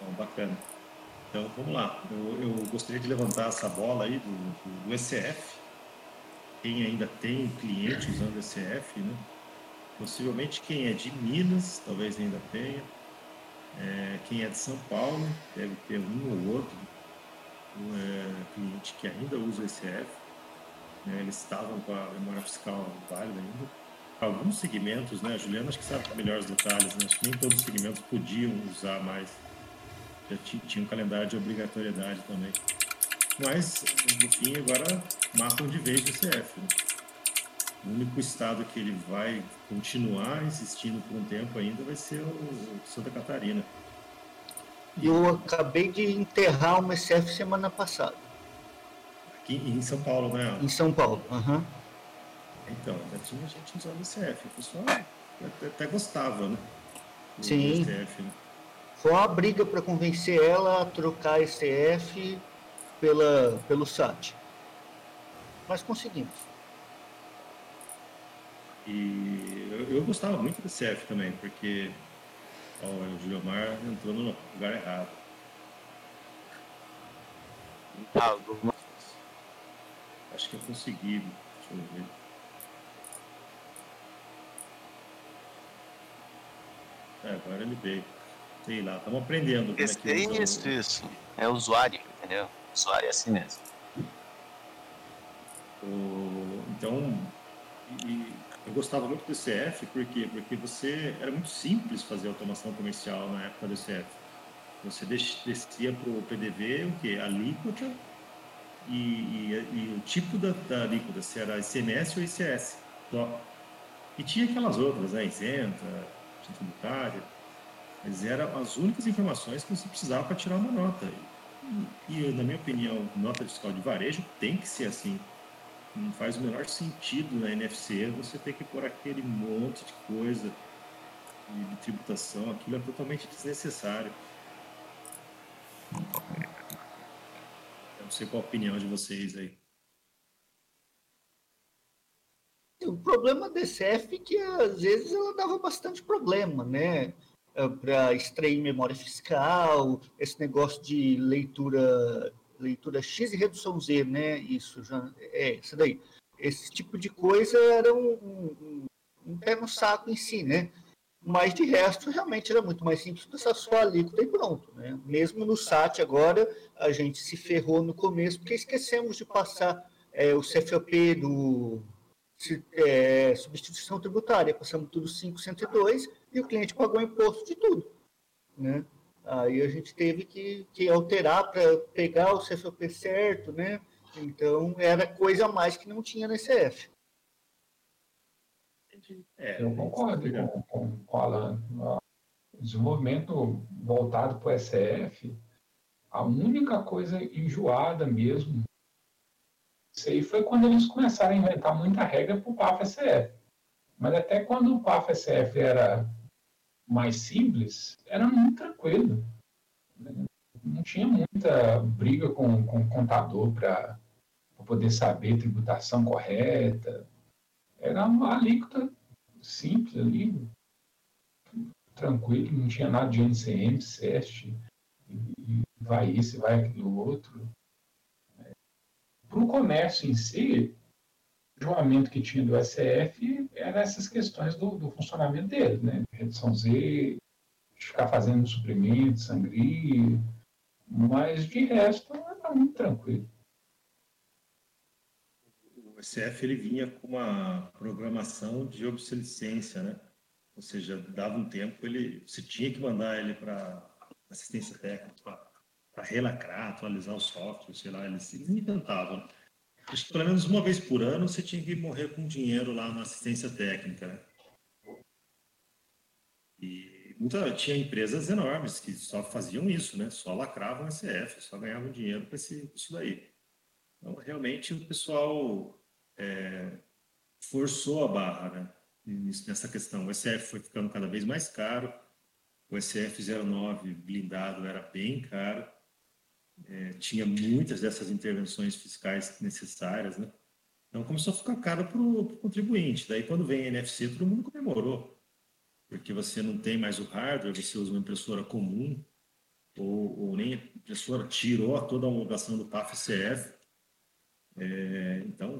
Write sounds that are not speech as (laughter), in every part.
Bom, bacana. Então, vamos lá. Eu, eu, gostaria de levantar essa bola aí do, do, ECF. Quem ainda tem cliente usando ECF, né? Possivelmente quem é de Minas, talvez ainda tenha. É, quem é de São Paulo, deve ter um ou outro é, cliente que ainda usa ECF. Né? Eles estavam com a memória fiscal válida ainda. Alguns segmentos, né? A Juliana acho que sabe melhor os detalhes, né? Acho que nem todos os segmentos podiam usar mais já tinha um calendário de obrigatoriedade também. Mas, no fim, agora matam de vez o CF. Né? O único estado que ele vai continuar existindo por um tempo ainda vai ser o Santa Catarina. Eu acabei de enterrar uma SF semana passada. Aqui em São Paulo, né? Em São Paulo, aham. Uhum. Então, já tinha gente usando CF. O pessoal até, até gostava, né? Sim. CF, né? Foi uma briga para convencer ela a trocar a STF pela, pelo SAT. Mas conseguimos. E eu, eu gostava muito do CF também, porque ó, o Gilmar entrou no lugar errado. Acho que eu consegui. Deixa eu ver. É, agora ele veio. Sei lá, estamos aprendendo. Isso, é isso, isso. É usuário, entendeu? Usuário é assim mesmo. O, então, e, eu gostava muito do CF, por quê? Porque você era muito simples fazer automação comercial na época do CF. Você descia para o PDV o quê? A alíquota e, e, e, o tipo da, da alíquota, se era ICMS ou ICS. Só. E tinha aquelas outras, né? Isenta, tributária mas eram as únicas informações que você precisava para tirar uma nota. E, e, na minha opinião, nota fiscal de varejo tem que ser assim. Não faz o menor sentido na NFC você ter que pôr aquele monte de coisa de, tributação. Aquilo é totalmente desnecessário. Eu não sei qual a opinião de vocês aí. O problema da DCF é que às vezes ela dava bastante problema, né? Eh, para extrair memória fiscal, esse negócio de leitura leitura X e redução Z, né? Isso já é isso daí. Esse tipo de coisa era um, um, um pé no saco em si, né? Mas de resto, realmente era muito mais simples passar só a alíquota e pronto. Né? Mesmo no SAT agora, a gente se ferrou no começo porque esquecemos de passar é, o CFOP do é, substituição tributária, passamos tudo 502 e o cliente pagou imposto de tudo. Né? Aí a gente teve que, que alterar para pegar o CFP certo, né? Então era coisa a mais que não tinha no ECF. É, eu concordo com, com, com o Alan. O desenvolvimento voltado para o ECF, a única coisa enjoada mesmo isso aí foi quando eles começaram a inventar muita regra para o PAF-SF. Mas até quando o PAF-SF era mais simples, era muito tranquilo. Não tinha muita briga com, com o contador para poder saber tributação correta. Era uma alíquota simples ali, tranquilo, não tinha nada de NCM, SEST, e vai isso, vai aquilo outro. Para o comércio em si, o julgamento que tinha do SCF era essas questões do, do funcionamento dele, né? Redução Z, ficar fazendo suprimento, sangria, mas de resto era muito tranquilo. O SCF ele vinha com uma programação de obsolescência, né? Ou seja, dava um tempo, ele, você tinha que mandar ele para assistência técnica, para relacrar, atualizar o software, sei lá, eles, eles inventavam. Acho que pelo menos uma vez por ano você tinha que morrer com dinheiro lá na assistência técnica. Né? E tinha empresas enormes que só faziam isso, né? Só lacravam SF, só ganhavam dinheiro com isso daí. Então, realmente, o pessoal é, forçou a barra, né? Nessa questão. O SF foi ficando cada vez mais caro. O SF09 blindado era bem caro é, tinha muitas dessas intervenções fiscais necessárias, né? Então começou a ficar caro para o contribuinte. Daí quando vem a NFC, todo mundo comemorou, porque você não tem mais o hardware, você usa uma impressora comum, ou, ou nem a impressora tirou toda a homologação do PAF-CF. É, então,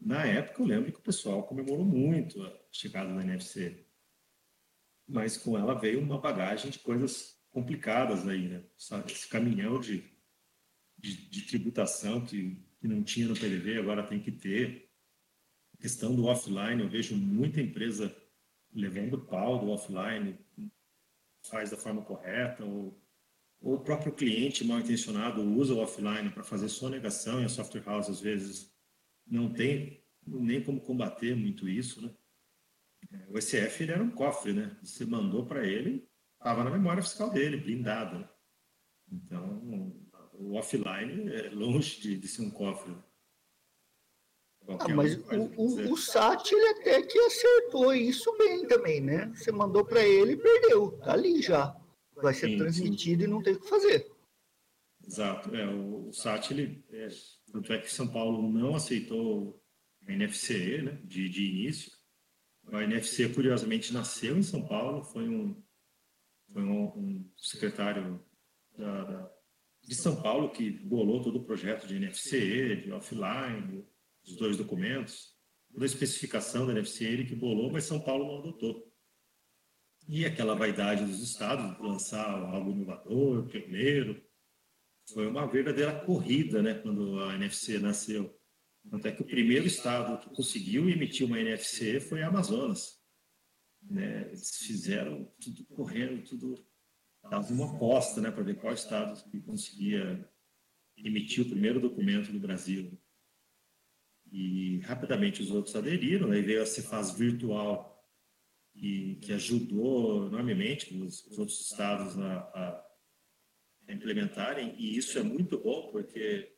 na época, eu lembro que o pessoal comemorou muito a chegada da NFC. Mas com ela veio uma bagagem de coisas complicadas aí, né? Esse caminhão de, de, de tributação que, que não tinha no PDV, agora tem que ter. A questão do offline, eu vejo muita empresa levando pau do offline, faz da forma correta, ou, ou o próprio cliente mal intencionado usa o offline para fazer sonegação e a software house às vezes não tem nem como combater muito isso, né? O ECF ele era um cofre, né? Você mandou para ele, estava na memória fiscal dele, blindado. Né? Então, o offline é longe de, de ser um cofre. Ah, mas o, o, o, SAT ele até que acertou isso bem também, né? Você mandou para ele e perdeu, tá ali já. Vai ser sim, transmitido sim. e não tem o que fazer. Exato. É, o, o SAT, ele, é, tanto é que São Paulo não aceitou a NFCE né, de, de início. A NFC, curiosamente, nasceu em São Paulo, foi um, foi um, um secretário da, da, de São Paulo que bolou todo o projeto de NFCE, de offline, os dois documentos. Toda a especificação da NFC ele que bolou, mas São Paulo não adotou. E aquela vaidade dos estados de lançar algo inovador, pioneiro, foi uma verdadeira corrida, né, quando a NFC nasceu. Tanto é que o primeiro estado que conseguiu emitir uma NFC foi a Amazonas. Né? Eles fizeram tudo correndo, tudo dava uma aposta né, para ver qual estado que conseguia emitir o primeiro documento do Brasil. E rapidamente os outros aderiram, aí veio a Cefaz virtual, que, que ajudou enormemente os, os outros estados a, a, implementarem, e isso é muito bom, porque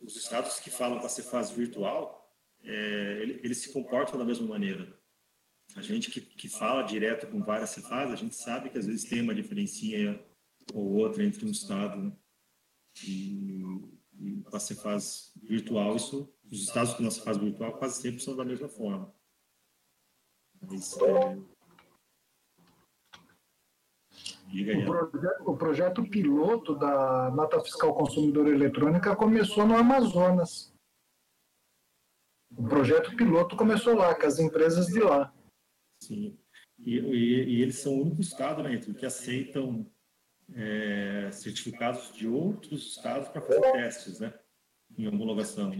os estados que falam com a Cefaz virtual, é, eles se comportam da mesma maneira. A gente que, que fala direto com várias Cefaz, a gente sabe que às vezes tem uma diferencinha ou outra entre um estado e, e a Cefaz virtual, isso, os estados com a Cefaz virtual quase sempre são da mesma forma. Mas, é, o projeto, o projeto, piloto da nota fiscal consumidor eletrônica começou no Amazonas. O projeto piloto começou lá, com as empresas de lá. Sim. E, e, e eles são o único estado, né, que aceitam é, certificados de outros estados para fazer testes, né? Em homologação.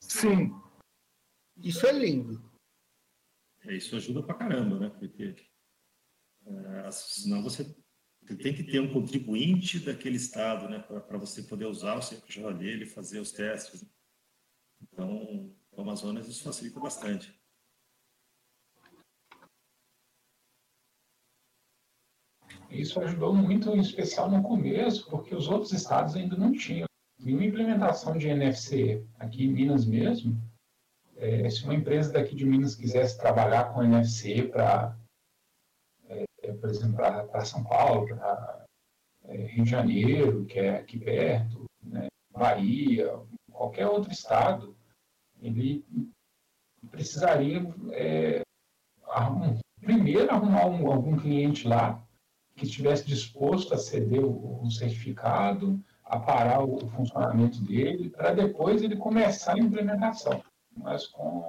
Sim. Isso é lindo. É, isso ajuda pra caramba, né? Porque é, senão você tem que ter um contribuinte daquele estado, né, para você poder usar o CNPJ dele e fazer os testes. Então, o Amazonas isso facilita bastante. Isso ajudou muito, em especial no começo, porque os outros estados ainda não tinham nenhuma implementação de NFC. Aqui em Minas mesmo, é, se uma empresa daqui de Minas quisesse trabalhar com NFC para é, por exemplo, para São Paulo, para é, Rio de Janeiro, que é aqui perto, né, Bahia, qualquer outro estado, ele precisaria é, primeiro arrumar um, algum cliente lá que estivesse disposto a ceder o, o certificado, a parar o, o funcionamento dele, para depois ele começar a implementação. Mas com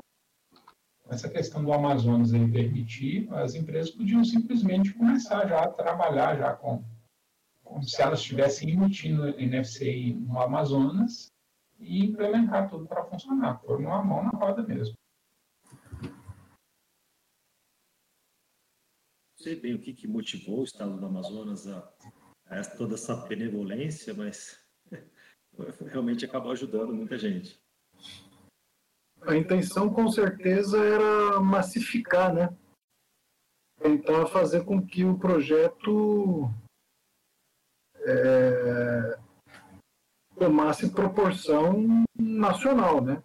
essa questão do Amazonas aí permitir, as empresas podiam simplesmente começar já a trabalhar já com, como se elas estivessem emitindo NFC no Amazonas e implementar tudo para funcionar, pôr uma mão na roda mesmo. Sei bem o que, que motivou o Estado do Amazonas a, a toda essa benevolência, mas (laughs) realmente acabou ajudando muita gente a intenção com certeza era massificar, né? Tentar fazer com que o projeto é, tomasse proporção nacional, né?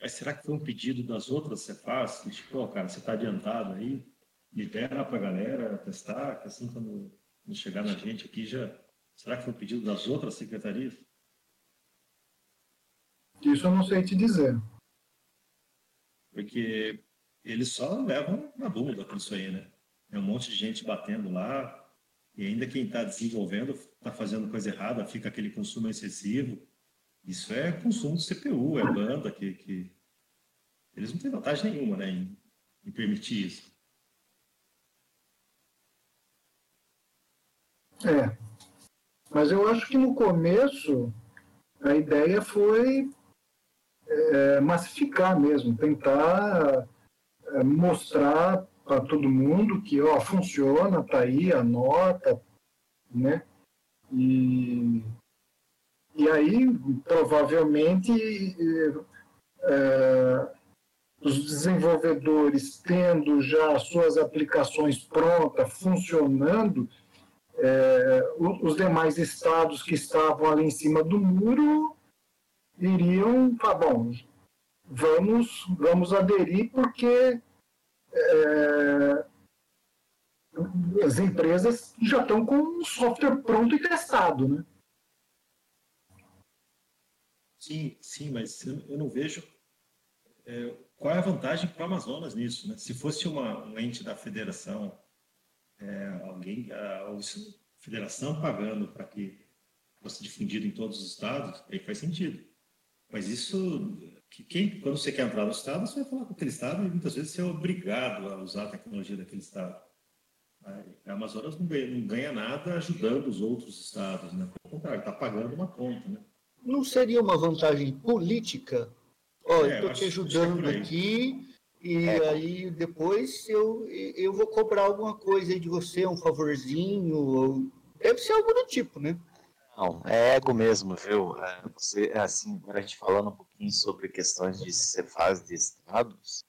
Mas será que foi um pedido das outras Cefaz? Tipo, oh, cara, você está adiantado aí, libera para a galera testar, que assim quando chegar na gente aqui já... Será que foi um pedido das outras secretarias? Isso eu não sei te dizer. Porque eles só levam na dúvida com isso aí, né? É um monte de gente batendo lá, e ainda quem está desenvolvendo está fazendo coisa errada, fica aquele consumo excessivo. Isso é consumo de CPU, é banda que, que... eles não têm vantagem nenhuma né, em, em permitir isso. É, mas eu acho que no começo a ideia foi é, massificar mesmo, tentar é, mostrar para todo mundo que ó, funciona, tá aí a nota, né? E, e aí, provavelmente, é, os desenvolvedores tendo já suas aplicações prontas, funcionando, é, os demais estados que estavam ali em cima do muro iriam, tá bom, vamos, vamos aderir porque é, as empresas já estão com o software pronto e testado, né? Sim, sim, mas eu não vejo é, qual é a vantagem para o Amazonas nisso, né? Se fosse uma, um ente da federação, é, alguém, a, a federação pagando para que fosse difundido em todos os estados, aí faz sentido. Mas isso que quem, quando você quer entrar no Estado, você vai falar com aquele Estado e muitas vezes você é obrigado a usar a tecnologia daquele Estado. A Amazonas não ganha, não ganha nada ajudando os outros Estados, né? Pelo contrário, está pagando uma conta, né? Não seria uma vantagem política? Ó, é, eu estou te ajudando é aqui e é. aí depois eu, eu vou cobrar alguma coisa de você, um favorzinho, ou... deve ser algo do tipo, né? Não, é ego mesmo, viu? É, você, assim, a gente falando um pouquinho sobre questões de fase de estados,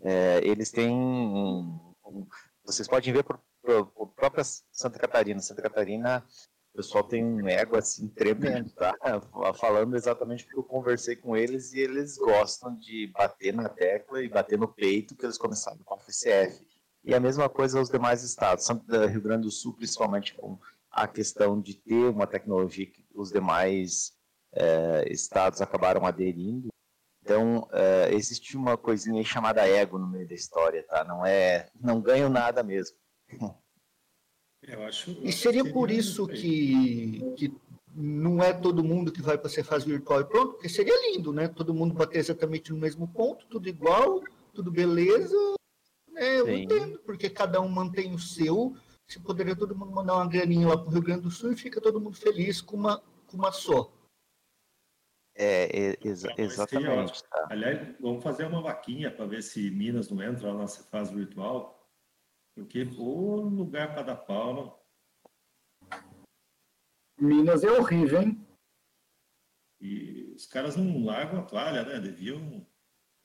é, eles têm. Um, um, vocês podem ver por, por, por, própria Santa Catarina. Santa Catarina, o pessoal tem um ego assim tremendo, tá? (laughs) Falando exatamente porque eu conversei com eles e eles gostam de bater na tecla e bater no peito que eles começaram com a FCF. E a mesma coisa os demais estados, Rio Grande do Sul, principalmente com a questão de ter uma tecnologia que os demais é, estados acabaram aderindo. Então, é, existe uma coisinha chamada ego no meio da história, tá? Não é, não ganho nada mesmo. (laughs) Eu acho, e seria por isso que, que não é todo mundo que vai para ser fase virtual e pronto, porque seria lindo, né? Todo mundo bater exatamente no mesmo ponto, tudo igual, tudo beleza. É, eu Sim. entendo, porque cada um mantém o seu, se poderia todo mundo mandar uma graninha lá para o Rio Grande do Sul e fica todo mundo feliz com uma, com uma só. É, exa exatamente. Tá. Aliás, vamos fazer uma vaquinha para ver se Minas não entra lá na fase virtual, porque o lugar para dar pau. Minas é horrível, hein? E os caras não largam a toalha, né? Deviam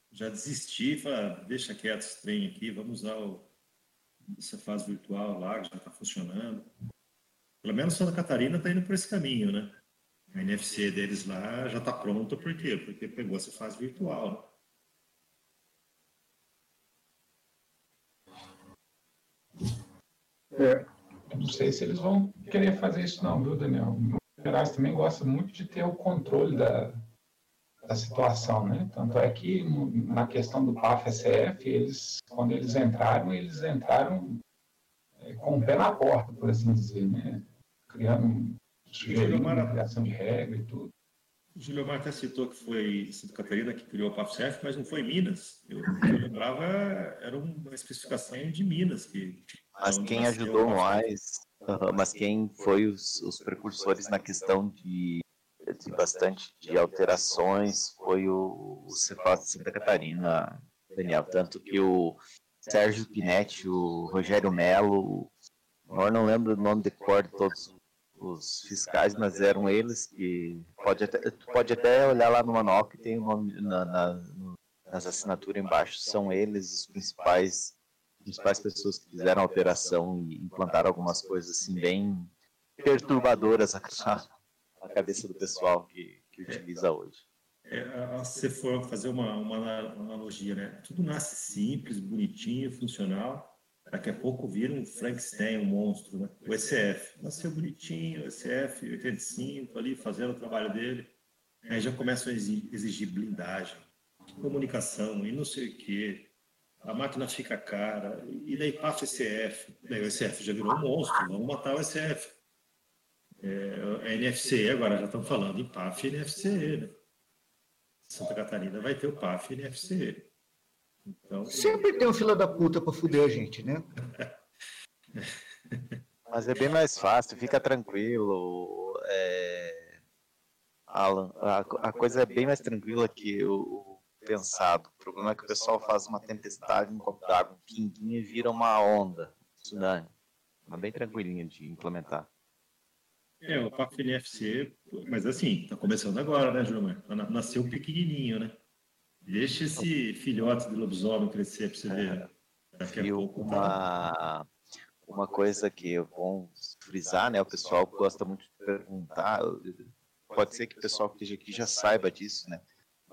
já desistir, falar, deixa quieto esse trem aqui, vamos usar o, essa fase virtual lá, que já está funcionando. Pelo menos Santa Catarina está indo por esse caminho, né? A NFC deles lá já está pronta, por quê? Porque pegou essa fase virtual. É, não sei se eles vão querer fazer isso não, viu, Daniel? O Gerais também gosta muito de ter o controle da, da situação, né? Tanto é que na questão do PAF-SF, eles, quando eles entraram, eles entraram é, com o pé na porta, por assim dizer, né? Criando, sugerindo Mar... criação de regra e tudo. O Júlio Mar até citou que foi Santa Catarina que criou o PAF-SF, mas não foi Minas. Eu, eu lembrava, era uma especificação de Minas. que Mas quem ajudou mais, mas quem foi os, os precursores na questão de de bastante de alterações foi o, o Cefaz de Santa Catarina, Daniel. Tanto que o Sérgio Pinetti, o Rogério Melo, agora não lembro o nome de cor de todos os fiscais, mas eram eles que pode até, pode até olhar lá no manual que tem o nome na, na, nas assinaturas embaixo, são eles os principais principais pessoas que fizeram a operação e implantaram algumas coisas assim bem perturbadoras na cabeça do pessoal que, que utiliza hoje. É, se for fazer uma, uma, analogia, né? Tudo nasce simples, bonitinho, funcional. Daqui a pouco vira um Frankenstein, um monstro, né? O ECF. Nasceu bonitinho, o ECF 85 ali, fazendo o trabalho dele. Aí já começam a exigir blindagem, comunicação e não sei o quê. A máquina fica cara, e daí passa o ECF, daí o ECF já virou um monstro, vamos matar o ECF. É, a NFC agora já estão falando em PAF e NFC, né? Santa Catarina vai ter o PAF e NFC. Então, Sempre tem um fila da puta para fuder a gente, né? (laughs) Mas é bem mais fácil, fica tranquilo. É... Alan, a, a, coisa é bem mais tranquila que o, o, pensado. O problema é que o pessoal faz uma tempestade, um copo d'água, um pinguinho e vira uma onda, tsunami. Mas bem tranquilinho de implementar. É, o PAF NFC, mas assim, tá começando agora, né, Gilmar? Nasceu pequenininho, né? Deixa esse filhote de lobisomem crescer para você ver. Daqui a pouco. Tá uma, uma coisa que é bom frisar, né? O pessoal gosta muito de perguntar. Pode ser que o pessoal que esteja aqui já saiba disso, né?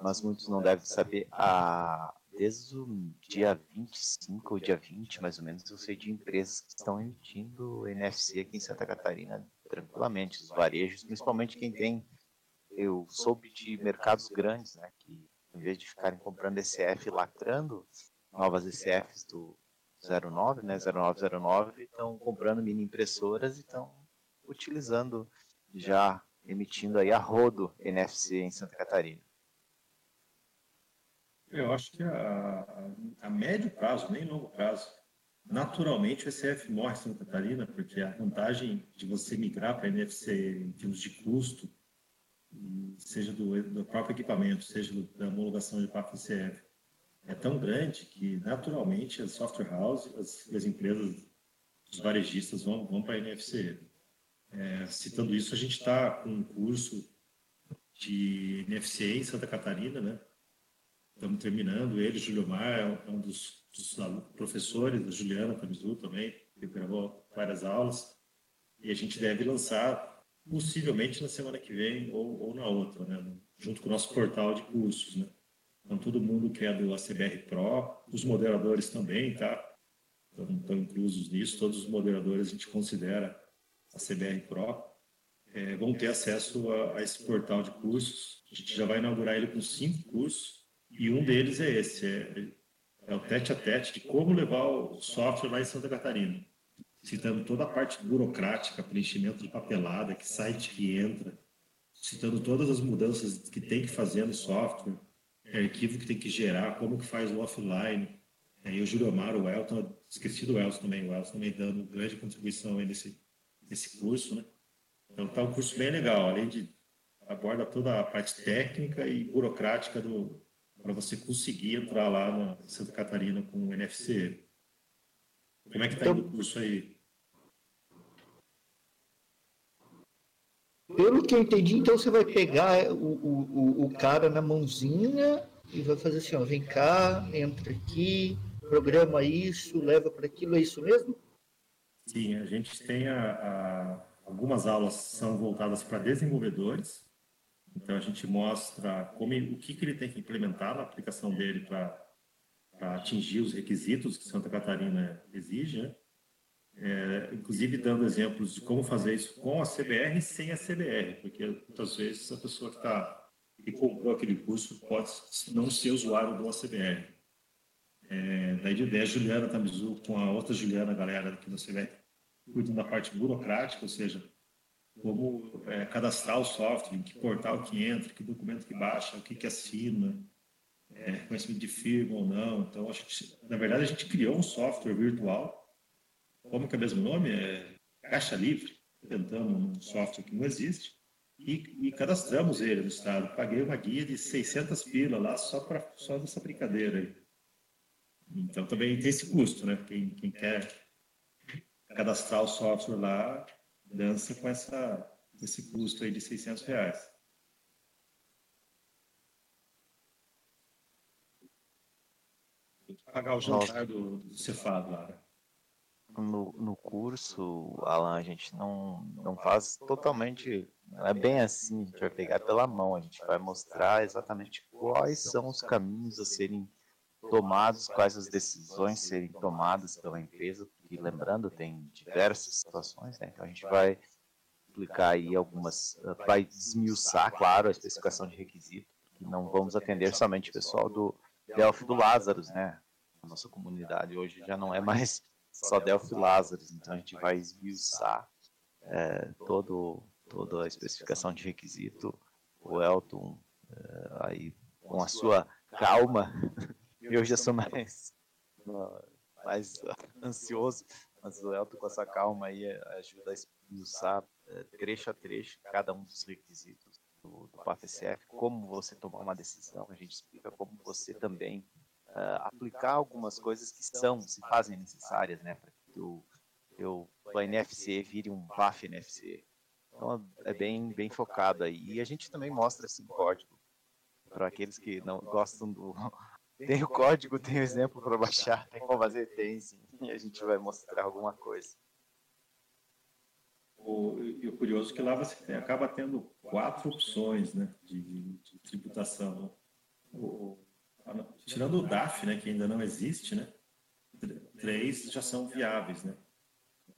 Mas muitos não devem saber. A, desde o dia 25 ou dia 20, mais ou menos, eu sei de empresas que estão emitindo NFC aqui em Santa Catarina tranquilamente, os varejos, principalmente quem tem. Eu soube de mercados grandes, né? Que em vez de ficarem comprando ECF lacrando novas ECFs do 09, né, 0909, estão comprando mini impressoras e estão utilizando já emitindo aí a rodo NFC em Santa Catarina. Eu acho que a, a médio prazo, nem longo prazo, naturalmente o ECF morre em Santa Catarina, porque a vantagem de você migrar para NFC em termos de custo seja do, do, próprio equipamento, seja do, da homologação de PAF-CF, é tão grande que, naturalmente, as software houses, as, as empresas, os varejistas vão, vão para a NFC. É, citando isso, a gente está com um curso de NFC em Santa Catarina, né? Estamos terminando. Ele, Júlio Mar, é um dos, dos professores, a Juliana Camizu também, que gravou várias aulas. E a gente deve lançar possivelmente na semana que vem ou, ou na outra, né? junto com o nosso portal de cursos. Né? Então, todo mundo que é do ACBR Pro, os moderadores também, tá? Então, estão inclusos nisso, todos os moderadores a gente considera a CBR Pro, é, vão ter acesso a, a, esse portal de cursos. A gente já vai inaugurar ele com cinco cursos, e um deles é esse, é, é o tete a tete de como levar o software lá em Santa Catarina citando toda a parte burocrática, preenchimento de papelada, que site que entra, citando todas as mudanças que tem que fazer no software, arquivo que tem que gerar, como que faz o offline. E o Júlio Omar, o Elton, esqueci do Elton também, o Elton também dando grande contribuição nesse, nesse curso, né? Então tá um curso bem legal, além de aborda toda a parte técnica e burocrática do para você conseguir entrar lá na Santa Catarina com o NFC. Como é que está então, indo o curso aí? Pelo que eu entendi, então você vai pegar o, o, o cara na mãozinha e vai fazer assim, ó, vem cá, entra aqui, programa isso, leva para aquilo, é isso mesmo? Sim, a gente tem a, a, algumas aulas são voltadas para desenvolvedores, então a gente mostra como, o que, que ele tem que implementar na aplicação dele para atingir os requisitos que Santa Catarina exige, né? é, inclusive dando exemplos de como fazer isso com a CBR e sem a CBR, porque muitas vezes a pessoa que está que comprou aquele curso pode não ser usuário do ACBR. É, daí de ideia, a Juliana Tamizu com a outra Juliana, galera aqui do CBR, cuidam da parte burocrática, ou seja, como é, cadastrar o software, que portal que entra, que documento que baixa, o que que assina, é, conhecimento de firma ou não. Então, a gente, na verdade, a gente criou um software virtual. Como que é o mesmo nome? É Caixa Livre. Inventamos um software que não existe e, e cadastramos ele no estado. Paguei uma guia de 600 pila lá só para só dessa brincadeira aí. Então, também tem esse custo, né? Quem, quem quer cadastrar o software lá, dança com essa, esse custo aí de 600 reais. pagar o jantar do, do Cefado lá. Né? No, no curso, Alan, a gente não, não faz totalmente. Não é bem assim, a gente vai pegar pela mão, a gente vai mostrar exatamente quais são os caminhos a serem tomados, quais as decisões serem tomadas pela empresa, lembrando, tem diversas situações, né? Então a gente vai explicar aí algumas, vai desmiuçar, claro, a especificação de requisito, que não vamos atender somente o pessoal do Delphi do Lazarus, né? A nossa comunidade hoje já não é mais só Delphi Lazarus, então a gente vai esmiuçar é, todo, toda a especificação de requisito. O Elton, é, aí, com a sua calma, (laughs) eu já sou mais, mais (laughs) ansioso, mas o Elton com essa calma aí ajuda a esmiuçar é, trecho a trecho cada um dos requisitos do, do PAFCF, como você tomar uma decisão, a gente explica como você também uh, aplicar algumas coisas que são, se fazem necessárias, né, para que o teu NFC vire um PAF NFC. Então é bem, bem focado aí. E a gente também mostra esse código para aqueles que não gostam do. Tem o código, tem o exemplo para baixar, (laughs) tem como fazer, tem sim. E a gente vai mostrar alguma coisa. O, e o curioso é que lá você tem, acaba tendo quatro opções né, de, de, tributação. O, tirando o DAF, né, que ainda não existe, né, três já são viáveis. Né?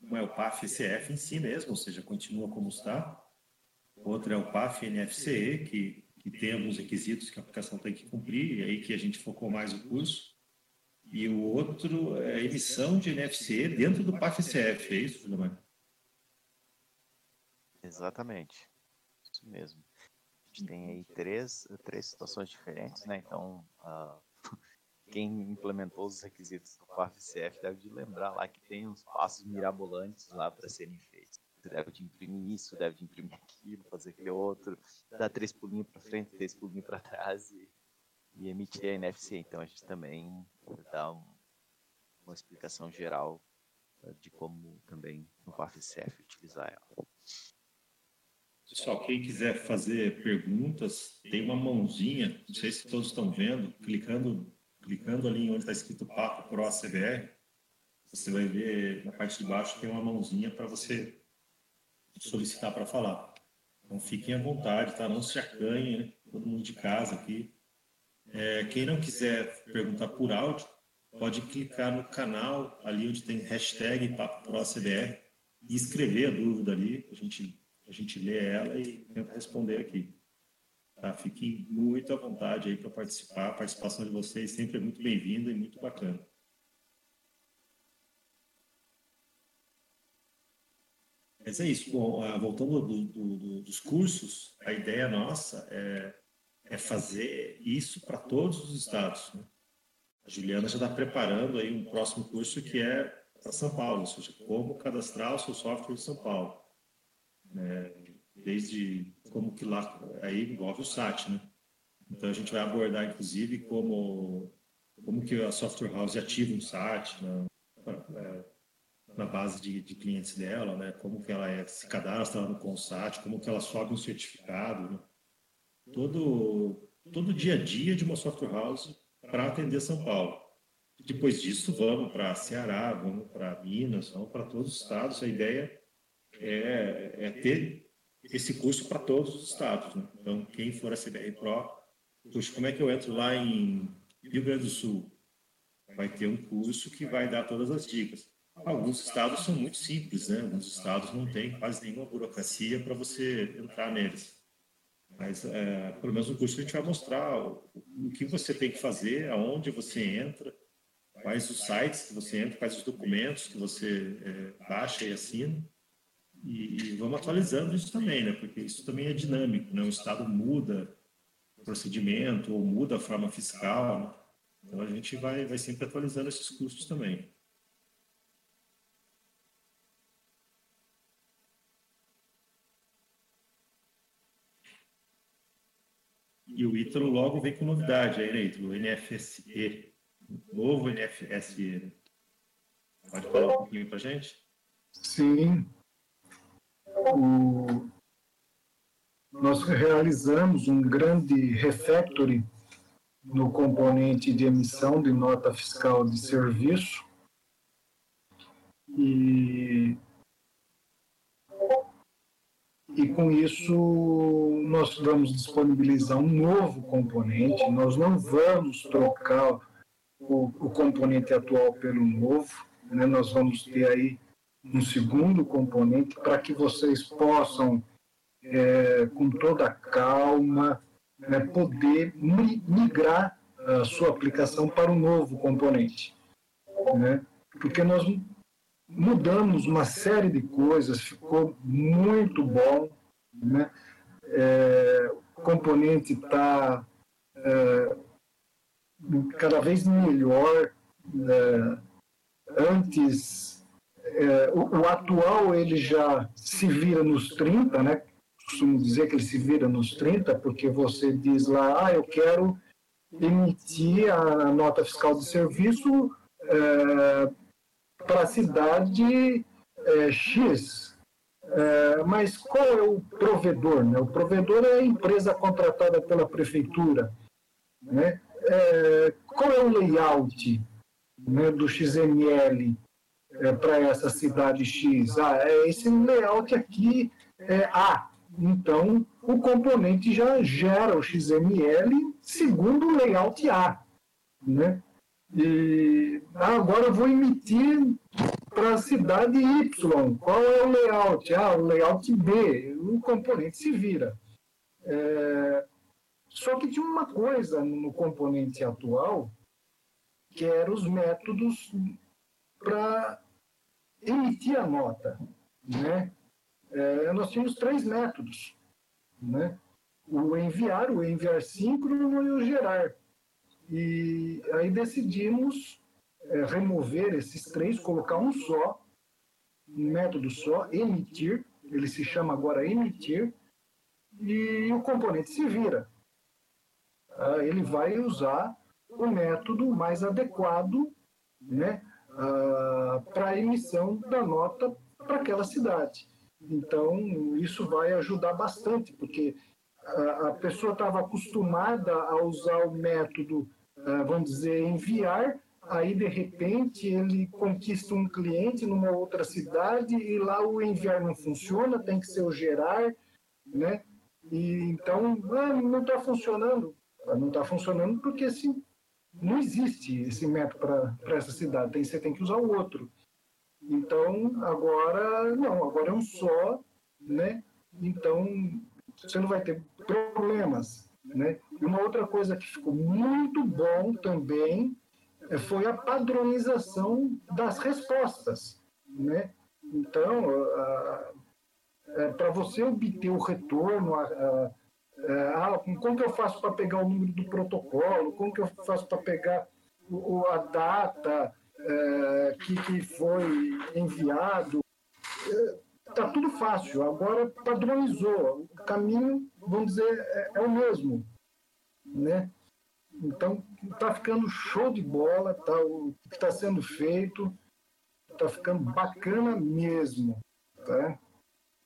Um é o PAF-ECF em si mesmo, ou seja, continua como está. Outro é o PAF-NFCE, que, que tem alguns requisitos que a aplicação tem que cumprir, e aí que a gente focou mais o curso. E o outro é a emissão de NFCE dentro do PAF-ECF, é isso, Juliano? Exatamente. Isso mesmo. A gente tem aí três, três situações diferentes, né? Então, uh, (laughs) quem implementou os requisitos do PAF-CF deve de lembrar lá que tem uns passos mirabolantes lá para serem feitos. Você deve de imprimir isso, deve de imprimir aquilo, fazer aquele outro, dar três pulinhos para frente, três pulinhos para trás e, e, emitir a NFC. Então a gente também dá um, uma explicação geral de como também no PAF-CF utilizar ela. Pessoal, quem quiser fazer perguntas, tem uma mãozinha, não sei se todos estão vendo, clicando, clicando ali onde está escrito Papo Pro CBR, você vai ver na parte de baixo tem uma mãozinha para você solicitar para falar. Então fiquem à vontade, tá? Não se acanhem, né? todo mundo de casa aqui. É, quem não quiser perguntar por áudio, pode clicar no canal ali onde tem hashtag Papo Pro CBR e escrever a dúvida ali, a gente a gente lê ela e tenta responder aqui. Tá? Fiquem muito à vontade aí para participar. A participação de vocês sempre é muito bem-vinda e muito bacana. Mas é isso. Bom, ah, voltando do, do, do, dos cursos, a ideia nossa é, é fazer isso para todos os estados. Né? A Juliana já está preparando aí um próximo curso que é para São Paulo, ou seja, como cadastrar o seu software em São Paulo né? desde como que lá aí envolve o SAT, né? Então a gente vai abordar inclusive como como que a software house ativa um SAT na, é, na base de, de, clientes dela, né? Como que ela é, se cadastra no Consat, como que ela sobe um certificado, né? todo todo dia a dia de uma software house para atender São Paulo. Depois disso vamos para Ceará, vamos para Minas, vamos para todos os estados. A ideia é, é ter esse curso para todos os estados. Né? Então, quem for a CBR Pro, puxa, como é que eu entro lá em Rio Grande do Sul? Vai ter um curso que vai dar todas as dicas. Alguns estados são muito simples, né? Alguns estados não têm quase nenhuma burocracia para você entrar neles. Mas, é, pelo menos no curso, a gente vai mostrar o, o que você tem que fazer, aonde você entra, quais os sites que você entra, quais os documentos que você é, baixa e assina e vamos atualizando isso também, né? Porque isso também é dinâmico, né? O Estado muda o procedimento ou muda a forma fiscal. Então a gente vai, vai sempre atualizando esses custos também. E o Ítalo logo vem com novidade aí, né, Ítalo? NFSE, novo NFSE. Né? Pode falar um pouquinho para gente? Sim, o, nós realizamos um grande refactory no componente de emissão de nota fiscal de serviço e e com isso nós vamos disponibilizar um novo componente, nós não vamos trocar o, o componente atual pelo novo, né? nós vamos ter aí um segundo componente para que vocês possam, é, com toda calma, né, poder migrar a sua aplicação para um novo componente. né? porque nós mudamos uma série de coisas, ficou muito bom. Né? É, o componente está é, cada vez melhor. É, antes, é, o, o, atual ele já se vira nos 30, né? costumo dizer que ele se vira nos 30, porque você diz lá, ah, eu quero emitir a nota fiscal de serviço é, para a cidade é, X. É, mas qual é o provedor? Né? O provedor é a empresa contratada pela prefeitura. Né? É, qual é o layout né, do XML é, para essa cidade X? Ah, é esse layout aqui é A. Então, o componente já gera o XML segundo o layout A. Né? E ah, agora eu vou emitir para a cidade Y. Qual é o layout? Ah, o layout B. O componente se vira. É... Só que tinha uma coisa no componente atual, que eram os métodos para emitir a nota. Né? É, nós tínhamos três métodos. Né? O enviar, o enviar síncrono e o gerar. E aí decidimos é, remover esses três, colocar um só, um método só, emitir, ele se chama agora emitir, e o componente se vira. Ah, ele vai usar o método mais adequado né, ah, para a emissão da nota para aquela cidade. Então, isso vai ajudar bastante, porque a, pessoa estava acostumada a usar o método, uh, vamos dizer, enviar, aí de repente ele conquista um cliente numa outra cidade e lá o enviar não funciona, tem que ser o gerar, né? E então ah, não está funcionando, não está funcionando porque assim não existe esse método para essa cidade, tem, você tem que usar o outro. Então, agora, não, agora é um só, né? Então, você não vai ter problemas, né? E uma outra coisa que ficou muito bom também é, foi a padronização das respostas, né? Então, é, para você obter o retorno, a, a, como que eu faço para pegar o número do protocolo, como que eu faço para pegar o, a data, é, que, que foi enviado. Está é, tudo fácil, agora padronizou. O caminho, vamos dizer, é, é o mesmo. Né? Então, está ficando show de bola, tá, o que está sendo feito está ficando bacana mesmo. Tá?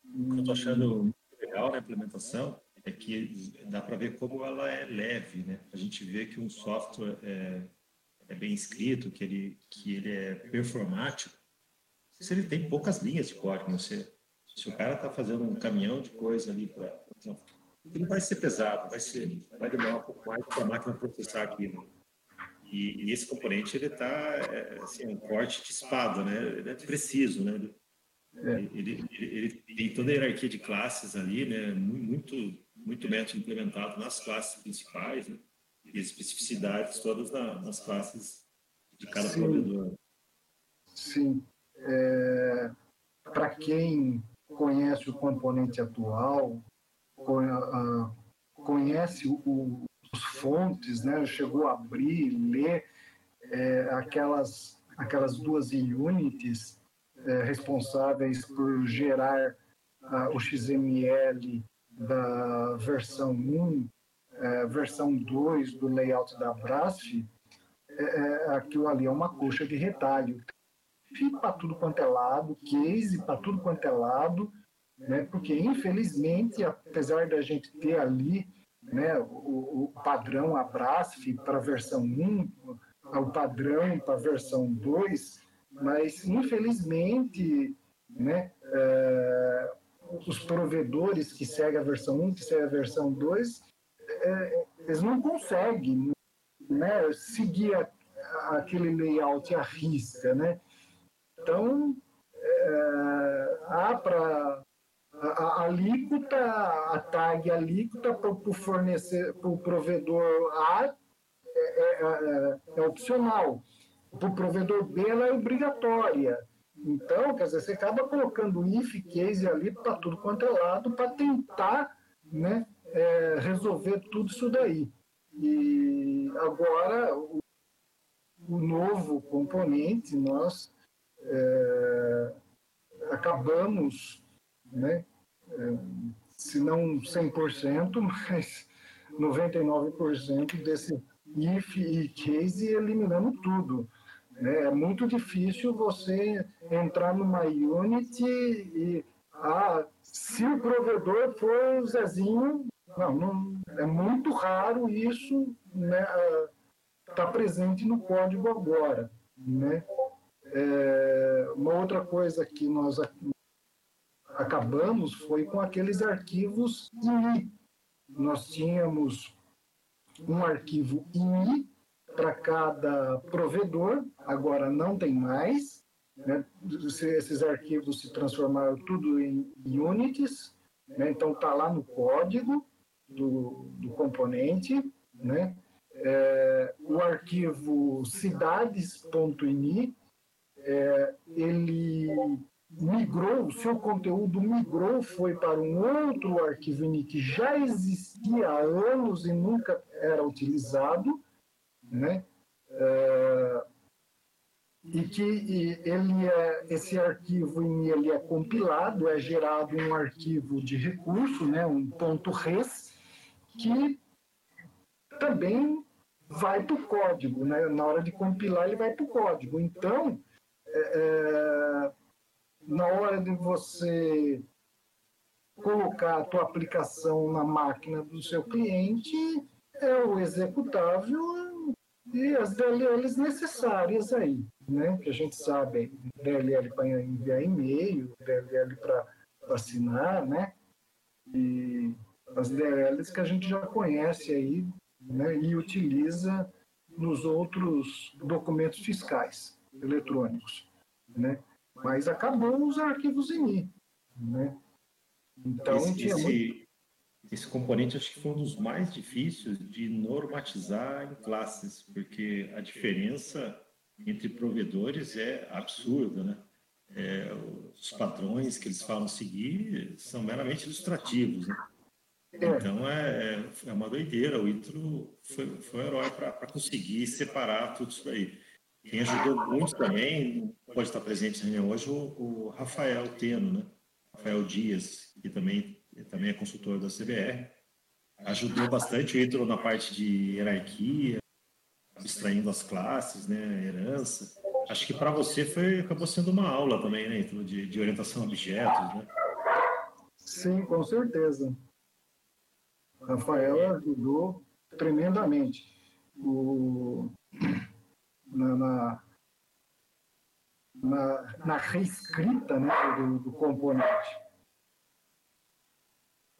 Eu estou achando legal na implementação é que dá para ver como ela é leve. Né? A gente vê que um software é, é bem escrito, que ele, que ele é performático, se ele tem poucas linhas de código, sei. Se o cara está fazendo um caminhão de coisa ali, pra, ele vai ser pesado, vai, ser, vai demorar um pouco mais para a máquina processar aquilo. E, e, esse componente ele está é, assim, um corte de espada, né? Ele é preciso, né? Ele, ele, ele, ele, tem toda a hierarquia de classes ali, né? Muito, muito método implementado nas classes principais, né? e especificidades todas na, nas classes de cada Sim. provedor. Sim. É, Para quem conhece o componente atual, conhece o, os fontes, né? chegou a abrir, ler é, aquelas, aquelas duas units é, responsáveis por gerar o XML da versão 1 é, versão 2 do layout da Brasf, é, é, aquilo ali é uma coxa de retalho. Fica para tudo quanto é lado, case para tudo quanto é lado, né? porque infelizmente, apesar da gente ter ali né, o, o padrão Abrasf para a versão 1, o padrão para a versão 2, mas infelizmente né, é, os provedores que seguem a versão 1, que seguem a versão 2, é, eles não conseguem né, seguir a, aquele layout à risca, né? Então, é, há para a, a, alíquota, a tag alíquota para o fornecer, para o provedor A é, é, é, é, opcional. para o provedor B ela é obrigatória. Então, quer dizer, você acaba colocando if case ali para tudo quanto é lado para tentar né, é, resolver tudo isso daí. E agora, o, o novo componente, nós é, acabamos, né, é, se não 100%, (laughs) mas 99% desse if e case eliminando tudo. Né? É muito difícil você entrar numa Unity e ah, se o provedor for o Zezinho, não, não é muito raro isso né, tá presente no código agora. Né? É, uma outra coisa que nós acabamos foi com aqueles arquivos INI. Nós tínhamos um arquivo INI para cada provedor, agora não tem mais. Né? Esses arquivos se transformaram tudo em units, né? então está lá no código do, do componente. Né? É, o arquivo cidades.ini, é, ele migrou, o seu conteúdo migrou, foi para um outro arquivo ini que já existia há anos e nunca era utilizado, né? É, e que e ele é, esse arquivo em ele é compilado, é gerado um arquivo de recurso, né, um ponto res, que também vai para o código, né? Na hora de compilar ele vai para o código. Então, é, é, na hora de você colocar a tua aplicação na máquina do seu cliente, é o executável e as DLLs necessárias aí, né? Que a gente sabe, DLL para enviar e-mail, DLL para assinar, né? E as DLLs que a gente já conhece aí, né? E utiliza nos outros documentos fiscais eletrônicos, né? Mas acabou os arquivos INI, né? Então, esse, tinha muito esse componente acho que foi um dos mais difíceis de normatizar em classes, porque a diferença entre provedores é absurda, né? É, os padrões que eles falam seguir são meramente ilustrativos, né? Então é, é uma doideira. O Itro foi, foi um herói para conseguir separar tudo isso aí. Quem ajudou muito também, pode estar presente na reunião hoje, o, o Rafael Teno, né? Rafael Dias, que também também é consultor da CBR, ajudou bastante o Ítalo na parte de hierarquia, abstraindo as classes, né, herança. Acho que para você foi acabou sendo uma aula também, né, Ítalo, de, de orientação a objetos, né? Sim, com certeza. Rafael ajudou tremendamente o, na, na, na, na reescrita né, do, do componente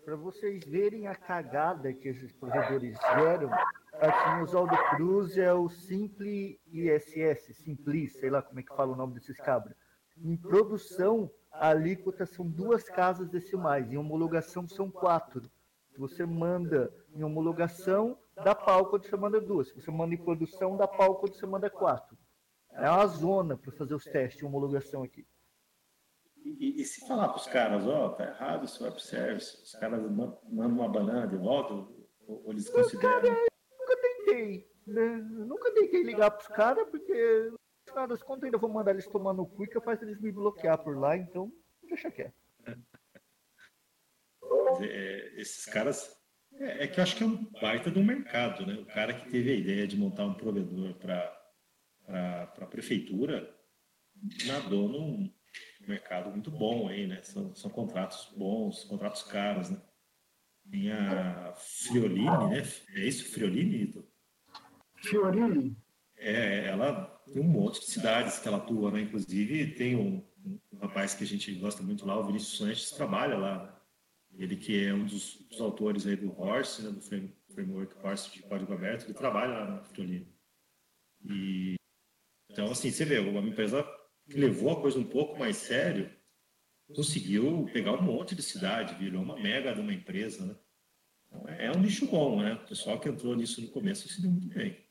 para vocês verem a cagada que esses provedores geram, aqui no Oswaldo Cruz é o Simple ISS, Simplis, sei lá como é que fala o nome desses cabras. Em produção, a alíquota são duas casas decimais, em homologação são quatro. Você manda em homologação, dá pau quando você manda duas. Se você manda em produção, dá pau quando você manda quatro. É uma zona para fazer os testes de homologação aqui. E, e, se falar para os caras, ó, oh, tá errado esse web service, os caras mandam uma banana de volta, ou, ou eles consideram. Cara, nunca tentei. Né? Nunca tentei ligar para os caras, porque no final das contas ainda vou mandar eles tomar no cu e capaz eles me bloquear por lá, então deixa quieto. (laughs) É, esses caras. É, é, que eu acho que é um baita do mercado, né? O cara que teve a ideia de montar um provedor para a prefeitura nadou num, mercado muito bom aí, né? São, são contratos bons, contratos caros, né? Tem a Frioline, né? É isso, Frioline, Ito? Frioline? É, ela tem um monte de cidades que ela atua, né? Inclusive tem um, um rapaz que a gente gosta muito lá, o Vinícius Sanches, trabalha lá. Né? Ele que é um dos, dos, autores aí do Horse, né? do framework Horse de código aberto, ele trabalha lá na Frioline. E então, assim, você vê, uma empresa que levou a coisa um pouco mais sério, conseguiu pegar um monte de cidade, virou uma mega de uma empresa, né? Então, é, é um nicho bom, né? O pessoal que entrou nisso no começo se deu muito bem.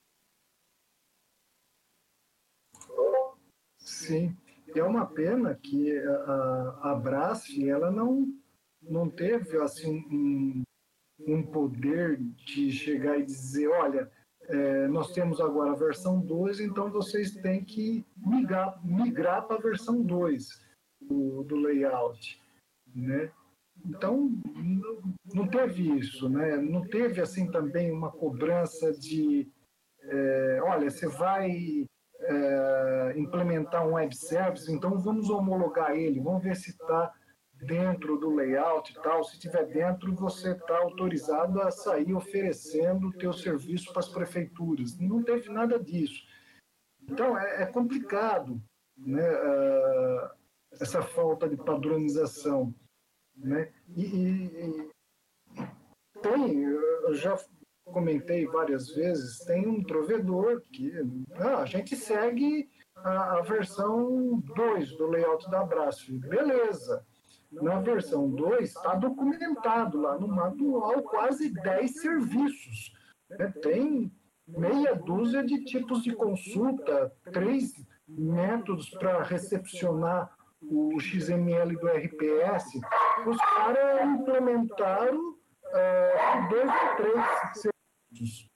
Sim, é uma pena que a, a Brasf, ela não, não teve assim um, um poder de chegar e dizer, olha, é, nós temos agora a versão 2, então vocês têm que migrar, migrar para a versão 2 do, do layout, né? Então, não teve isso, né? Não teve, assim, também uma cobrança de, é, olha, você vai é, implementar um web service, então vamos homologar ele, vamos ver se está dentro do layout e tal. Se estiver dentro, você está autorizado a sair oferecendo o teu serviço para as prefeituras. Não teve nada disso. Então, é, é complicado né, uh, essa falta de padronização. Né? E, e, tem, eu já comentei várias vezes, tem um provedor que ah, a gente segue a, a versão 2 do layout da Brasf. Beleza. Na versão 2 está documentado lá no manual quase 10 serviços. Né? Tem meia dúzia de tipos de consulta, três métodos para recepcionar o XML do RPS, os caras implementaram uh, dois ou três serviços.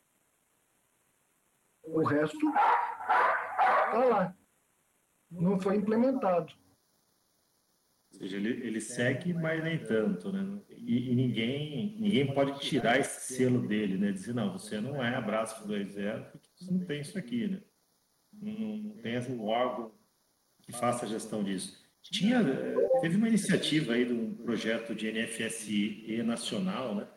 O resto está lá. Não foi implementado. Seja, ele, ele segue, mas nem tanto, né? E, e, ninguém, ninguém pode tirar esse selo dele, né? Dizer, não, você não é abraço 2.0, porque você não tem isso aqui, né? Não, não tem um órgão que faça a gestão disso. Tinha, teve uma iniciativa aí de um projeto de NFSI nacional, né?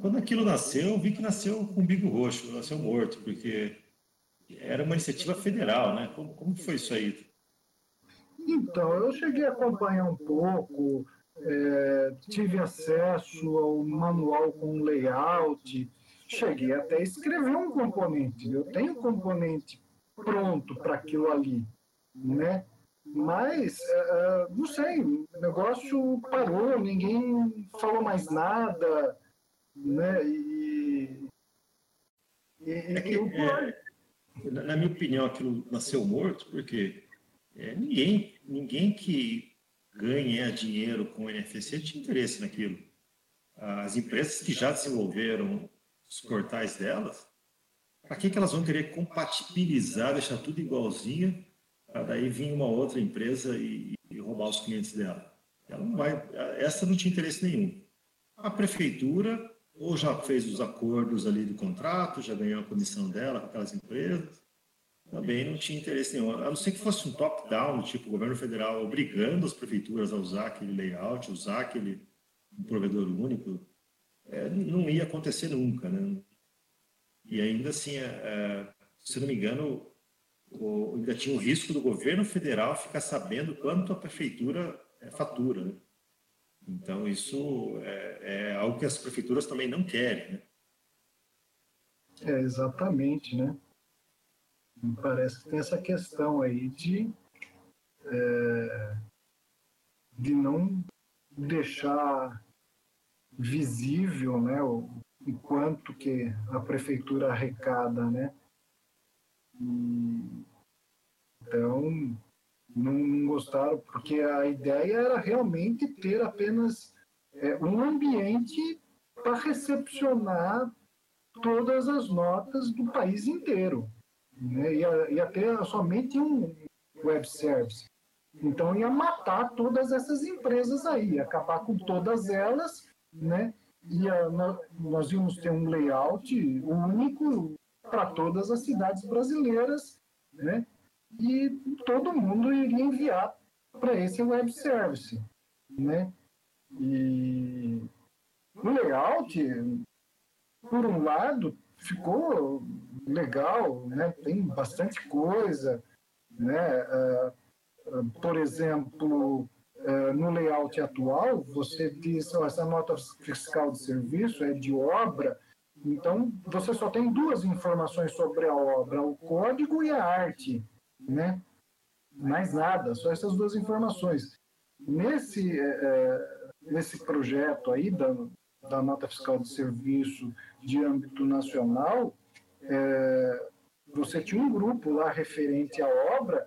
Quando aquilo nasceu, eu vi que nasceu com o bico roxo, nasceu morto, porque era uma iniciativa federal, né? Como, como foi isso aí? Então, eu cheguei a acompanhar um pouco, é, tive acesso ao manual com layout, cheguei até a escrever um componente. Eu tenho um componente pronto para aquilo ali, né? Mas, uh, não sei, o negócio parou, ninguém falou mais nada, né? E, e, é que, eu... é, na minha opinião, aquilo nasceu morto, porque é, ninguém, ninguém que ganha dinheiro com o NFC tinha interesse naquilo. As empresas que já desenvolveram os portais delas, para que, que elas vão querer compatibilizar, deixar tudo igualzinho daí vir uma outra empresa e, e, roubar os clientes dela. Ela não vai, essa não tinha interesse nenhum. A prefeitura ou já fez os acordos ali do contrato, já ganhou a comissão dela com aquelas empresas, também não tinha interesse nenhum. A não ser que fosse um top-down, tipo o governo federal obrigando as prefeituras a usar aquele layout, usar aquele provedor único, é, não ia acontecer nunca, né? E ainda assim, é, é se não me engano, o, ainda tinha o risco do governo federal ficar sabendo quanto a prefeitura é, fatura. Né? Então, isso é, é, algo que as prefeituras também não querem. Né? É, exatamente, né? Me parece que tem essa questão aí de, é, de não deixar visível né, o, o quanto que a prefeitura arrecada, né? E, então, não, não, gostaram, porque a ideia era realmente ter apenas é, um ambiente para recepcionar todas as notas do país inteiro. Né? Ia, ia ter somente um web service. Então ia matar todas essas empresas aí, acabar com todas elas, né? Ia, nós íamos ter um layout único para todas as cidades brasileiras, né? E todo mundo iria enviar para esse web service, né? E o layout, por um lado, ficou legal, né? Tem bastante coisa, né? Uh, por exemplo, uh, no layout atual, você diz, oh, essa nota fiscal de serviço é de obra, então, você só tem duas informações sobre a obra, o código e a arte, né? Mais nada, só essas duas informações. Nesse, é, nesse projeto aí da, da nota fiscal de serviço de âmbito nacional, é, você tinha um grupo lá referente à obra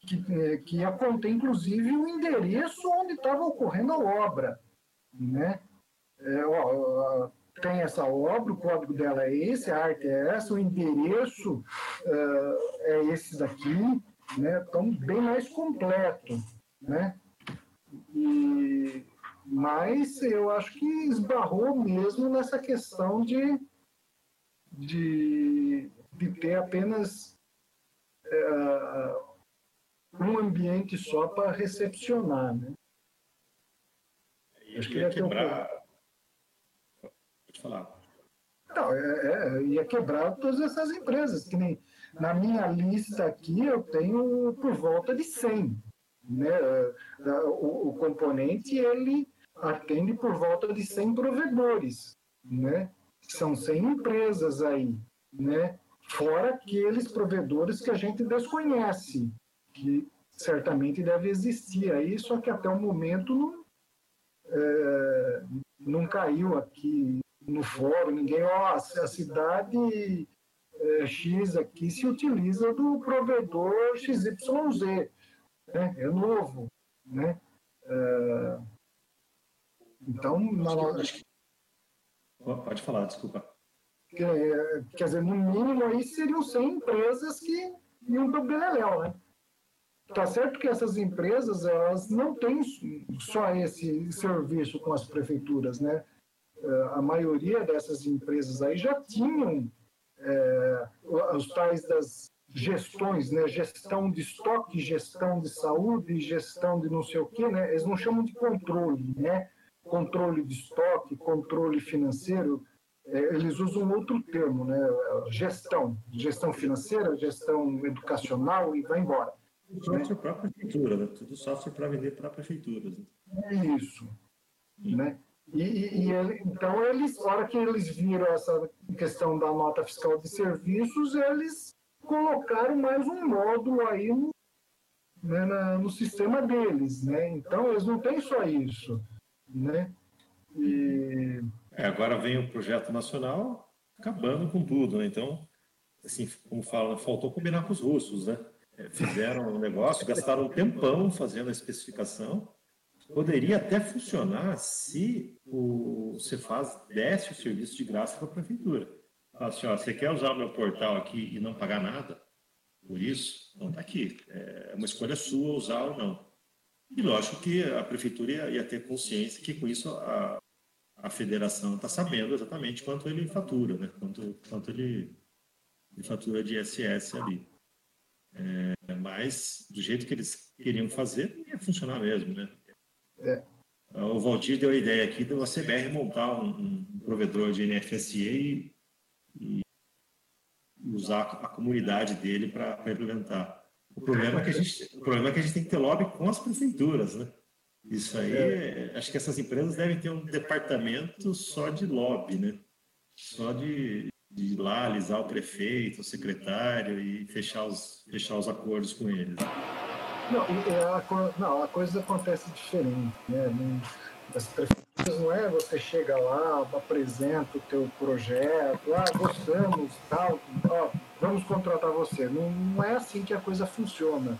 que, é, que ia conter, inclusive, o endereço onde estava ocorrendo a obra. Né? É, ó, tem essa obra, o código dela é esse, a arte é essa, o endereço uh, é esse daqui, né? então bem mais completo. Né? E, mas eu acho que esbarrou mesmo nessa questão de, de, de ter apenas uh, um ambiente só para recepcionar. Né? Acho que ia quebrar. Pode falar. Não, é, é, ia quebrar todas essas empresas, que nem na minha lista aqui eu tenho por volta de 100. Né? O, o componente ele atende por volta de 100 provedores, né? São 100 empresas aí, né? Fora aqueles provedores que a gente desconhece, que certamente deve existir aí, só que até o momento não, é, não caiu aqui no fórum, ninguém, ó, a cidade é, X aqui se utiliza do provedor XYZ, né? é novo, né? É, então, na, Pode falar, desculpa. Quer, quer dizer, no mínimo aí seriam 100 empresas que iam para o Beleléu, né? Tá certo que essas empresas, elas não têm só esse serviço com as prefeituras, né? É, a maioria dessas empresas aí já tinham é, os tais das gestões, né? Gestão de estoque, gestão de saúde, gestão de não sei o quê, né? Eles não chamam de controle, né? Controle de estoque, controle financeiro, é, eles usam outro termo, né? Gestão, gestão financeira, gestão educacional e vai embora. Software para a prefeitura, né? tudo software para vender para prefeituras. É isso. Né? E, e, e, então, eles, na hora que eles viram essa questão da nota fiscal de serviços, eles colocaram mais um módulo aí no, né, na, no sistema deles. Né? Então, eles não têm só isso. Né? E... É, agora vem o projeto nacional acabando com tudo. Né? Então, assim, como fala, faltou combinar com os russos, né? fizeram um negócio, gastaram um tempão fazendo a especificação. Poderia até funcionar se o Cefaz desse o serviço de graça para a prefeitura. Fala assim, ó, você quer usar o meu portal aqui e não pagar nada por isso? Então está aqui. É uma escolha sua usar ou não. E lógico que a prefeitura ia, ia ter consciência que com isso a, a federação está sabendo exatamente quanto ele fatura, né? quanto, quanto ele, ele fatura de ISS ali. É, mas, do jeito que eles queriam fazer, ia funcionar mesmo, né? É. O Valdir deu a ideia aqui da CBR montar um, um provedor de NFSE e, e, usar a comunidade dele para implementar. O problema, é que a gente, o problema é que a gente tem que ter lobby com as prefeituras, né? Isso aí, é. acho que essas empresas devem ter um departamento só de lobby, né? Só de, de ir lá alisar o prefeito, o secretário e fechar os, fechar os acordos com eles. Não, a, não, a coisa acontece diferente. Né? As prefeituras não é você chega lá, apresenta o teu projeto, ah, gostamos, tal, ó, vamos contratar você. Não, não é assim que a coisa funciona.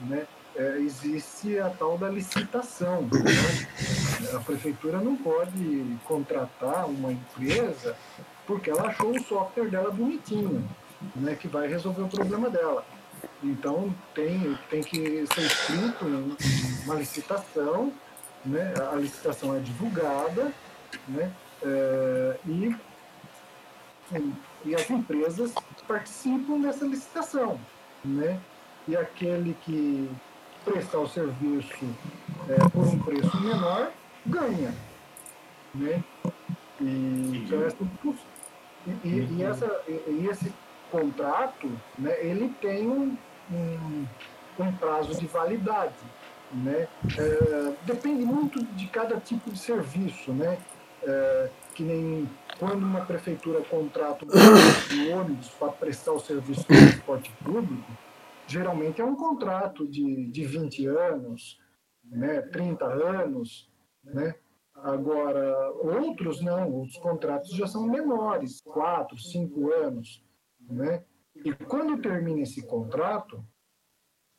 Né? É, existe a tal da licitação. Né? A prefeitura não pode contratar uma empresa porque ela achou o software dela bonitinho, né, que vai resolver o problema dela. Então tem, tem que ser escrito uma licitação, né, a licitação é divulgada, né, é, e, e as empresas participam dessa licitação. Né, e aquele que prestar o serviço é, por um preço menor ganha. Né? E, então, essa, e, e, e, essa, e esse contrato, né, ele tem um, um, um prazo de validade. Né? É, depende muito de cada tipo de serviço, né? É, que nem quando uma prefeitura contrata um (coughs) ônibus para prestar o serviço de transporte público, geralmente é um contrato de, de 20 anos, né, 30 anos, né? Agora, outros não, os contratos já são menores, quatro, cinco anos. Né? E quando termina esse contrato,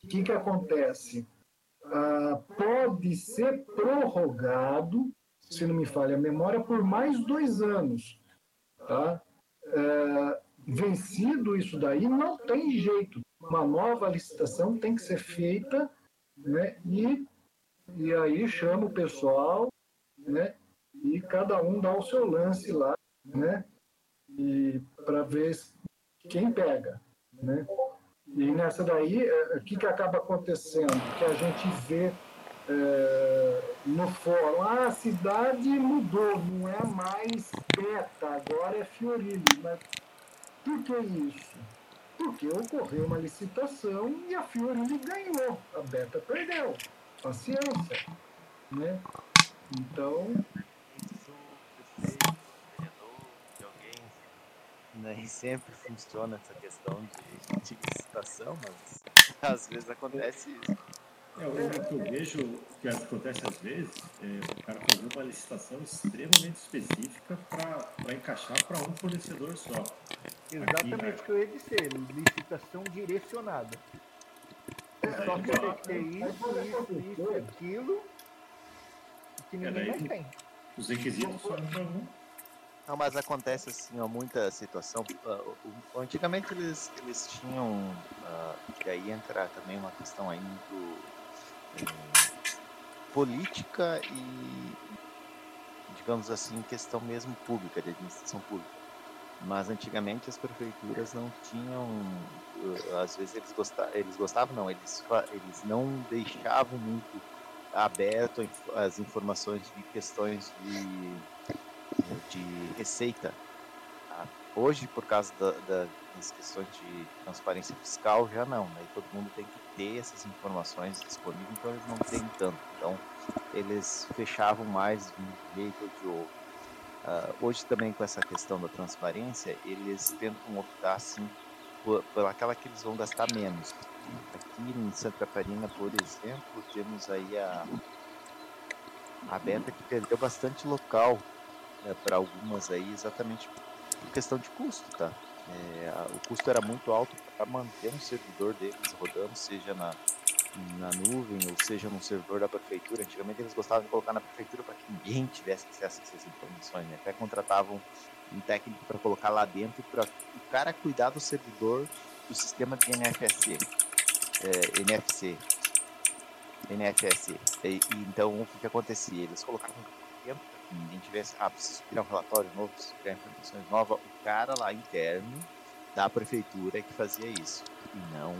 o que, que acontece? Ah, pode ser prorrogado, se não me falha a memória, por mais dois anos. Tá? É, vencido isso daí, não tem jeito. Uma nova licitação tem que ser feita né? e, e aí chama o pessoal né? e cada um dá o seu lance lá né? e para ver quem pega. Né? E nessa daí, é, o que, que acaba acontecendo? Que a gente vê é, no fórum, ah, a cidade mudou, não é mais Beta, agora é Fiorilli. Mas por que isso? Porque ocorreu uma licitação e a Fiorilli ganhou, a Beta perdeu. Paciência. Né? Então, nem sempre funciona essa questão de, de licitação, mas às vezes acontece isso. É, o que eu vejo que acontece às vezes é o cara fazer uma licitação extremamente específica para encaixar para um fornecedor só. Exatamente o que eu ia dizer, licitação direcionada. É, só que tem que ter isso, isso, isso, aquilo, que ninguém mais tem. Os requisitos só para um. Não, mas acontece assim, ó, muita situação. Uh, antigamente eles, eles tinham, uh, e aí entra também uma questão aí muito uh, política e, digamos assim, questão mesmo pública, de administração pública. Mas antigamente as prefeituras não tinham, às vezes eles gostavam, eles gostavam não, eles, eles não deixavam muito aberto as informações de questões de de receita. Tá? Hoje, por causa da, da, das questões de transparência fiscal, já não. Né? Todo mundo tem que ter essas informações disponíveis, então eles não têm tanto. Então, eles fechavam mais de um jeito ou de outro. Uh, hoje também com essa questão da transparência, eles tentam optar assim por, por aquela que eles vão gastar menos. Aqui em Santa Catarina, por exemplo, temos aí a, a Beta que perdeu bastante local né, para algumas aí exatamente por questão de custo, tá? É, o custo era muito alto para manter um servidor deles rodando, seja na, na nuvem ou seja no servidor da prefeitura. Antigamente eles gostavam de colocar na prefeitura para que ninguém tivesse acesso a essas informações, né? até contratavam um técnico para colocar lá dentro para o cara cuidar do servidor do sistema de NFSC, é, NFC, NFSC. E, e, então o que, que acontecia? Eles colocavam ninguém tivesse, ah, preciso criar um relatório novo, preciso criar informações novas, o cara lá interno da prefeitura que fazia isso, e não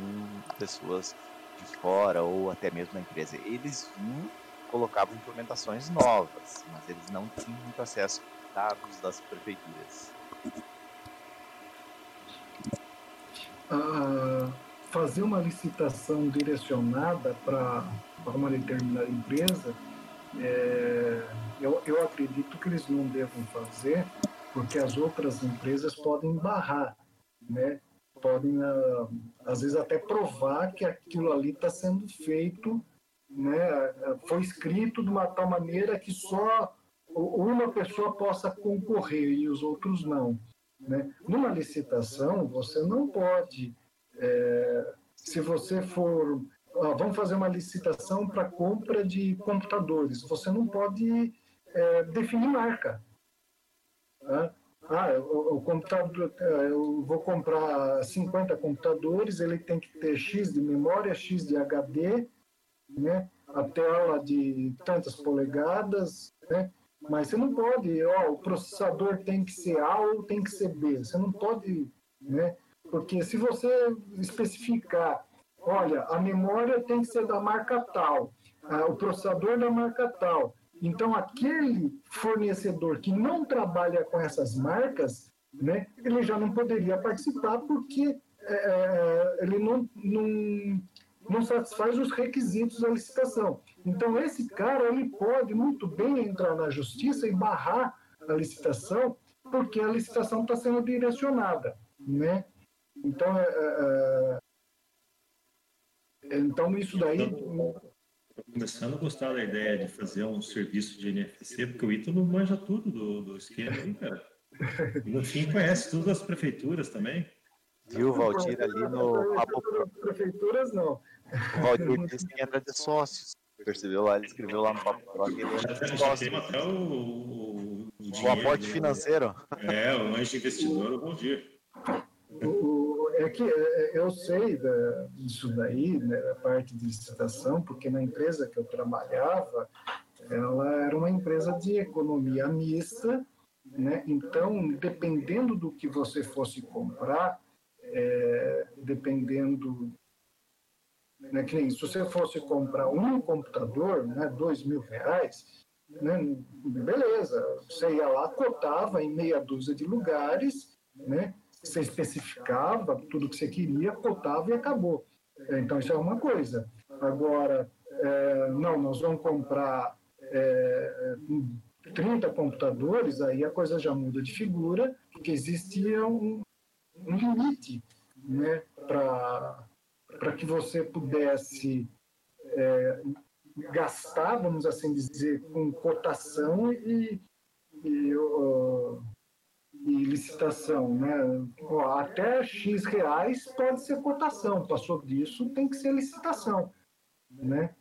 pessoas de fora ou até mesmo da empresa. Eles vinham, colocavam implementações novas, mas eles não tinham muito acesso a dados das prefeituras. Ah, fazer uma licitação direcionada para uma determinada empresa é, eu, eu acredito que eles não devam fazer, porque as outras empresas podem barrar, né? podem, ah, às vezes, até provar que aquilo ali está sendo feito, né? foi escrito de uma tal maneira que só uma pessoa possa concorrer e os outros não. Né? Numa licitação, você não pode, é, se você for vamos fazer uma licitação para compra de computadores. Você não pode é, definir marca. Né? Ah, o, o, computador, é, eu vou comprar 50 computadores, ele tem que ter X de memória, X de HD, né? a tela de tantas polegadas, né? mas você não pode, ó, o processador tem que ser A ou tem que ser B, você não pode, né? porque se você especificar olha, a memória tem que ser da marca tal, o processador da marca tal. Então, aquele fornecedor que não trabalha com essas marcas, né, ele já não poderia participar porque é, é, ele não, não, não satisfaz os requisitos da licitação. Então, esse cara ele pode muito bem entrar na justiça e barrar a licitação, porque a licitação está sendo direcionada. Né? Então, é então, isso daí. Estou começando a gostar da ideia de fazer um serviço de NFC, porque o Ítalo manja tudo do, do esquema, hein, cara? E no fim conhece todas as prefeituras também. Viu, Valdir, ali no Prefeituras não. O Valdir disse que entra de sócios. Percebeu lá? Ele escreveu lá no Papo entra de sócios. Tem até o, o, o, o aporte financeiro. É, o anjo investidor, o bom dia. O, é que é, eu sei da, disso daí, né, a parte de licitação, porque na empresa que eu trabalhava, ela era uma empresa de economia mista, né? Então, dependendo do que você fosse comprar, é, dependendo né, que nem se você fosse comprar um computador, né, dois mil reais, né, beleza, você ia lá, cotava em meia dúzia de lugares, né, você especificava tudo que você queria, cotava e acabou. É, então, isso é uma coisa. Agora, é, não, nós vamos comprar é, 30 computadores, aí a coisa já muda de figura, porque existia um, um limite né, para que você pudesse é, gastar, vamos assim dizer, com cotação e, e uh, e licitação, né? Até X reais pode ser cotação, passou disso tem que ser licitação, né?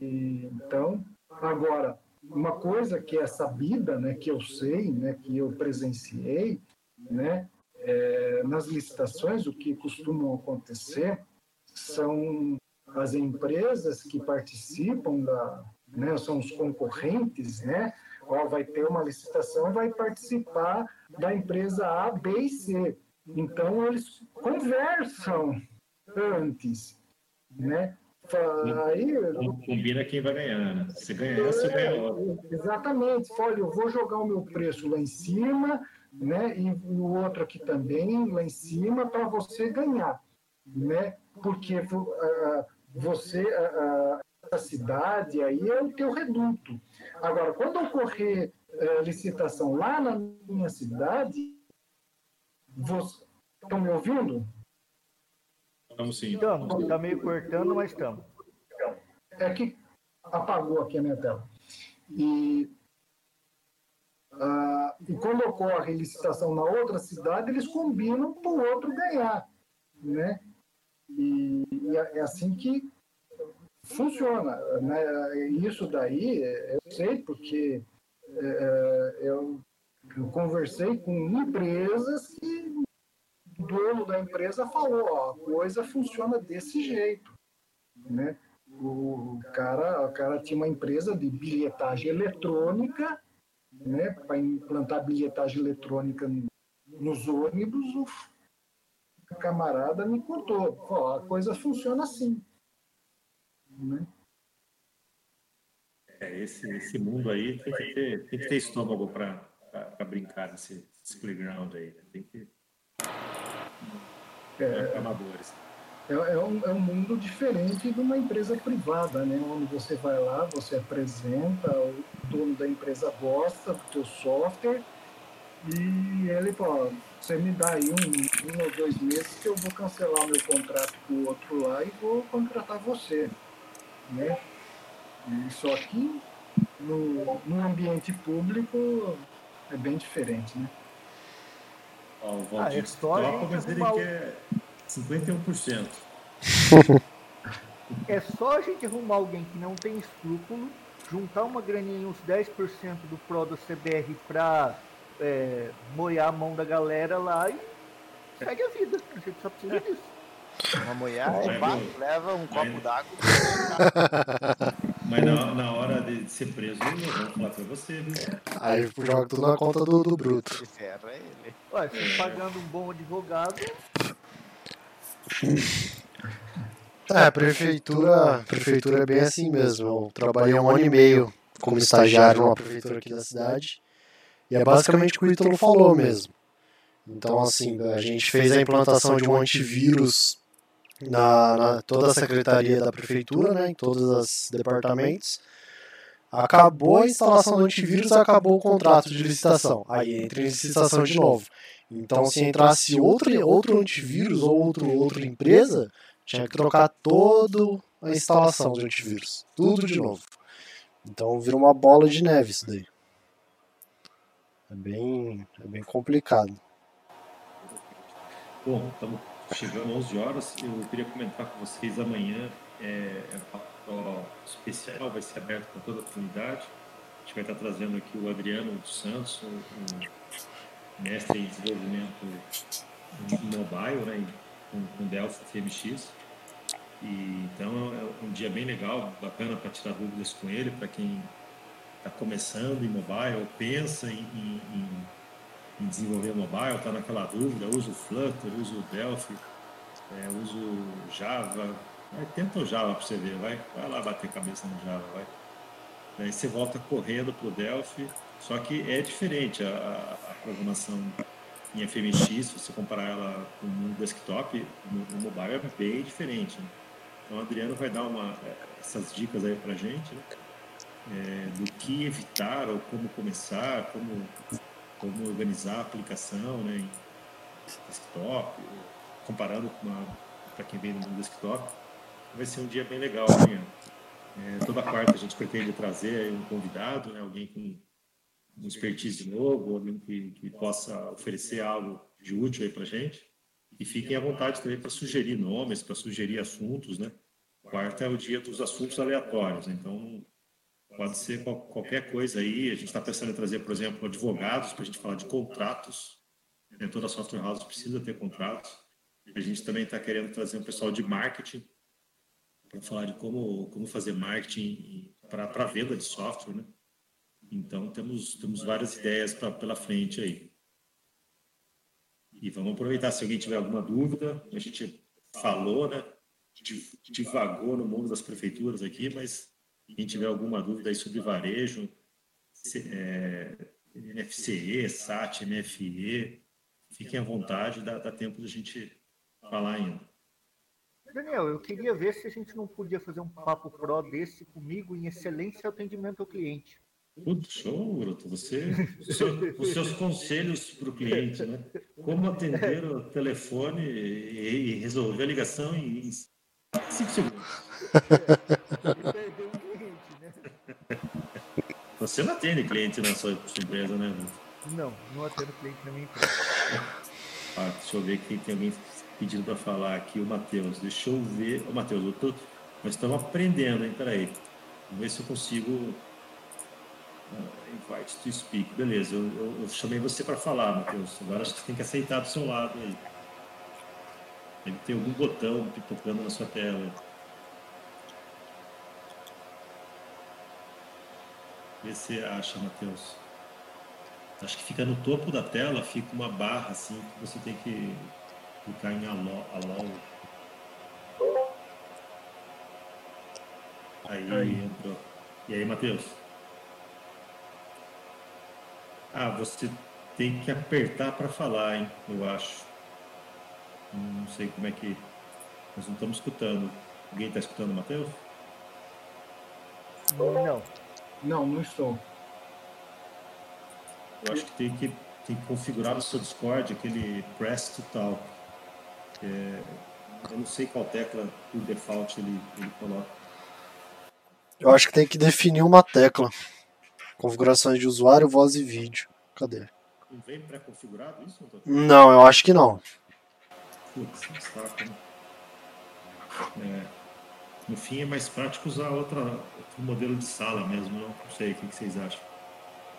E, então, agora, uma coisa que é sabida, né, que eu sei, né, que eu presenciei, né, é, nas licitações, o que costuma acontecer são as empresas que participam da, né, são os concorrentes, né, ó, vai ter uma licitação, vai participar da empresa A, B e C. Então, eles conversam antes, né? Aí, combina quem vai ganhar, né? Se ganhar, você ganha logo. Exatamente. Olha, eu vou jogar o meu preço lá em cima, né? E o outro aqui também lá em cima para você ganhar, né? Porque uh, você uh, a cidade aí é o teu reduto. Agora, quando ocorrer uh, licitação lá na minha cidade, você... estão me ouvindo? Estamos sim. Estamos, está meio cortando, mas estamos. É que apagou aqui a minha tela. E, uh, e quando ocorre licitação na outra cidade, eles combinam para o outro ganhar. Né? E, e é, é assim que funciona. Né? Isso daí eu sei porque é, eu, eu, conversei com empresas que o dono da empresa falou, ó, a coisa funciona desse jeito. Né? O cara, o cara tinha uma empresa de bilhetagem eletrônica, né, para implantar bilhetagem eletrônica nos ônibus, o camarada me contou, ó, a coisa funciona assim. Né? É, esse, esse mundo aí tem que ter, tem que ter estômago para brincar nesse, nesse, playground aí. Né? Tem que. É, é, amadores. É, é, um, é um mundo diferente de uma empresa privada, né? Onde você vai lá, você apresenta, o dono da empresa gosta do teu software e ele fala, você me dá aí um, um ou dois meses que eu vou cancelar meu contrato com o outro lá e vou contratar você né? E só que no, no ambiente público é bem diferente, né? Ó, o Valdir ah, história topa, mas ele quer 51%. é só a gente arrumar alguém que não tem escrúpulo, juntar uma graninha, uns 10% do Pro do CBR pra é, moiar a mão da galera lá e segue a vida. A gente só precisa disso. Uma mulher, leva um copo d'água. Mas na, na, hora de ser preso, eu vou falar pra você, viu? Aí joga tudo na conta do, do Bruto. Ferro é ele. Ué, você pagando um bom advogado. É, a prefeitura, a prefeitura é bem assim mesmo. Eu trabalhei um ano e meio como estagiário numa prefeitura aqui da cidade. E é basicamente o que o Ítalo falou mesmo. Então, assim, a gente fez a implantação de um antivírus na, na, toda a secretaria da prefeitura, né, em todos os departamentos. Acabou a instalação do antivírus, acabou o contrato de licitação. Aí entra em licitação de novo. Então, se entrasse outro, outro antivírus ou outro, outra empresa, tinha que trocar toda a instalação do antivírus. Tudo de novo. Então, vira uma bola de neve isso daí. É bem, é bem complicado. Bom, estamos chegando 11 horas. Eu queria comentar com vocês amanhã é, ó, especial, vai ser aberto para toda a comunidade. A gente vai estar trazendo aqui o Adriano Santos, um mestre em desenvolvimento mobile, né, com, com Delphi CMX. E, então é um dia bem legal, bacana para tirar dúvidas com ele, para quem está começando em mobile, ou pensa em, em desenvolver mobile, está naquela dúvida, usa o Flutter, usa o Delphi, é, usa o Java, vai, tenta o Java para você ver, vai, vai lá bater cabeça no Java, vai. Aí você volta correndo para o Delphi, só que é diferente a, a programação em FMX, se você comparar ela com o desktop, no, no mobile é bem diferente. Né? Então, o Adriano vai dar uma, essas dicas aí para gente, né? é, do que evitar ou como começar, como, como organizar a aplicação né, em desktop, comparando com para quem vem no desktop. Vai ser um dia bem legal amanhã. É, toda quarta a gente pretende trazer um convidado, né, alguém com um expertise novo, alguém que, que possa oferecer algo de útil para gente. E fiquem à vontade também para sugerir nomes, para sugerir assuntos, né? Quarta é o dia dos assuntos aleatórios, então pode ser qualquer coisa aí. A gente está pensando em trazer, por exemplo, advogados para a gente falar de contratos. Né? Toda software house precisa ter contratos. A gente também está querendo trazer um pessoal de marketing para falar de como, como fazer marketing para venda de software, né? Então, temos, temos várias ideias pra, pela frente aí. E vamos aproveitar, se alguém tiver alguma dúvida, a gente falou, né? Divagou no mundo das prefeituras aqui, mas quem tiver alguma dúvida aí sobre varejo, é, NFCE, SAT, NFE, fiquem à vontade, dá, dá tempo da gente falar ainda. Daniel, eu queria ver se a gente não podia fazer um papo pro desse comigo em excelência atendimento ao cliente. Tudo show, Bruto. Você, os seus conselhos para o cliente, né? Como atender o telefone e, resolver a ligação em 5 segundos. (laughs) Você não atende cliente na sua, sua empresa, né? Não, não atendo cliente na minha empresa. Ah, deixa eu ver que tem alguém pedindo para falar aqui, o Matheus. Deixa eu ver. Ô, Matheus, eu tô... nós estamos aprendendo, hein? Peraí. Vamos ver se eu consigo invite to speak. Beleza, eu, eu, eu chamei você para falar, Matheus. Agora acho que você tem que aceitar do seu lado aí. Deve ter algum botão pipocando na sua tela. Vê se você acha, Matheus. Acho que fica no topo da tela, fica uma barra assim, que você tem que clicar em alô. alô. Aí, aí entrou. E aí, Matheus? Ah, você tem que apertar para falar, hein? Eu acho. Não sei como é que. Nós não estamos escutando. Alguém está escutando, Matheus? Não. Não, não estou. Eu acho que tem que, tem que configurar no seu Discord aquele Press to Talk. É, eu não sei qual tecla por default ele, ele coloca. Eu acho que tem que definir uma tecla. Configurações de usuário, voz e vídeo. Cadê? Não vem pré-configurado isso? Não, eu acho que não. Putz, saco, né? É, no fim é mais prático usar outra, outro modelo de sala mesmo, não, não sei, o que, que vocês acham?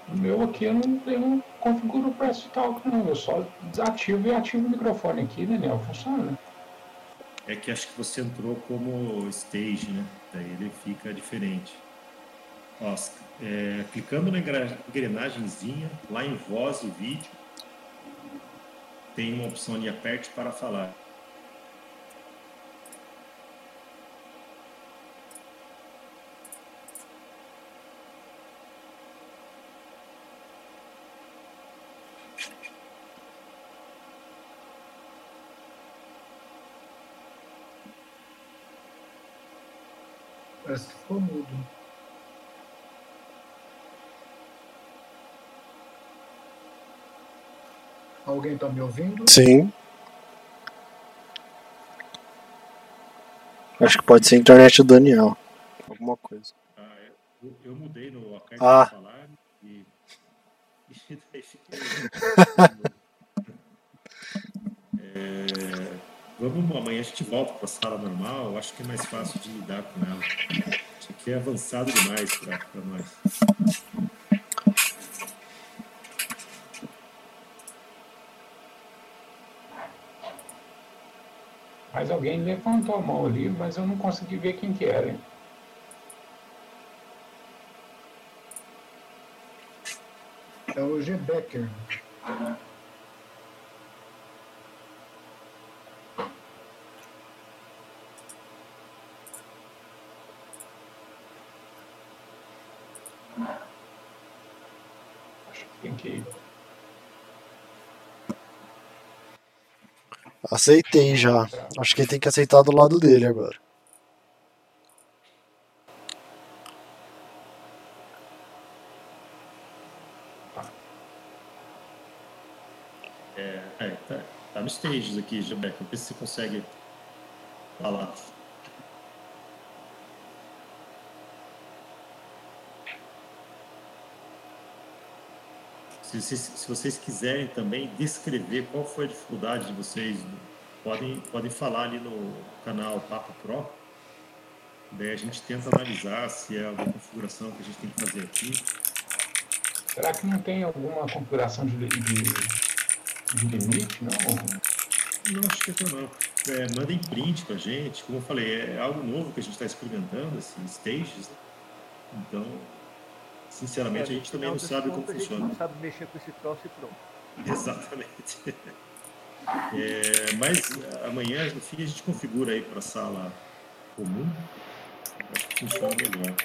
O meu aqui eu não, eu não configuro o Press Talk não, eu só desativo e ativo o microfone aqui, Daniel, funciona. É que acho que você entrou como stage, né? Daí ele fica diferente. Ó, é, clicando na engrenagemzinha, lá em voz e vídeo, tem uma opção de aperte para falar. Ficou mudo. Alguém está me ouvindo? Sim. Acho que pode ser a internet do Daniel. Alguma coisa. Ah, eu, eu, mudei no acarte ah. falar e, (laughs) e daí fiquei. (laughs) é, vamos amanhã a gente volta para a sala normal, acho que é mais fácil de lidar com ela. É avançado demais para nós. Mas alguém levantou a mão ali, mas eu não consegui ver quem que era. Hein? É o G. Becker. Acho que tem que Aceitei já. Acho que ele tem que aceitar do lado dele agora. É, é tá, tá no stages aqui, Gilberto. Não sei se você consegue falar. Se, se, se, vocês quiserem também descrever qual foi a dificuldade de vocês, podem, podem falar ali no canal Papo Pro. Daí a gente tenta analisar se é alguma configuração que a gente tem que fazer aqui. Será que não tem alguma configuração de, de, de limite? Não? Não, acho que não. É, mandem print pra gente. Como eu falei, é algo novo que a gente está experimentando, assim, stages. Né? Então, Sinceramente, a gente também não sabe como funciona. A gente não sabe mexer com esse troço e pronto. (laughs) Exatamente. É, mas amanhã, no fim, a gente configura aí para a sala comum. Acho que funciona melhor.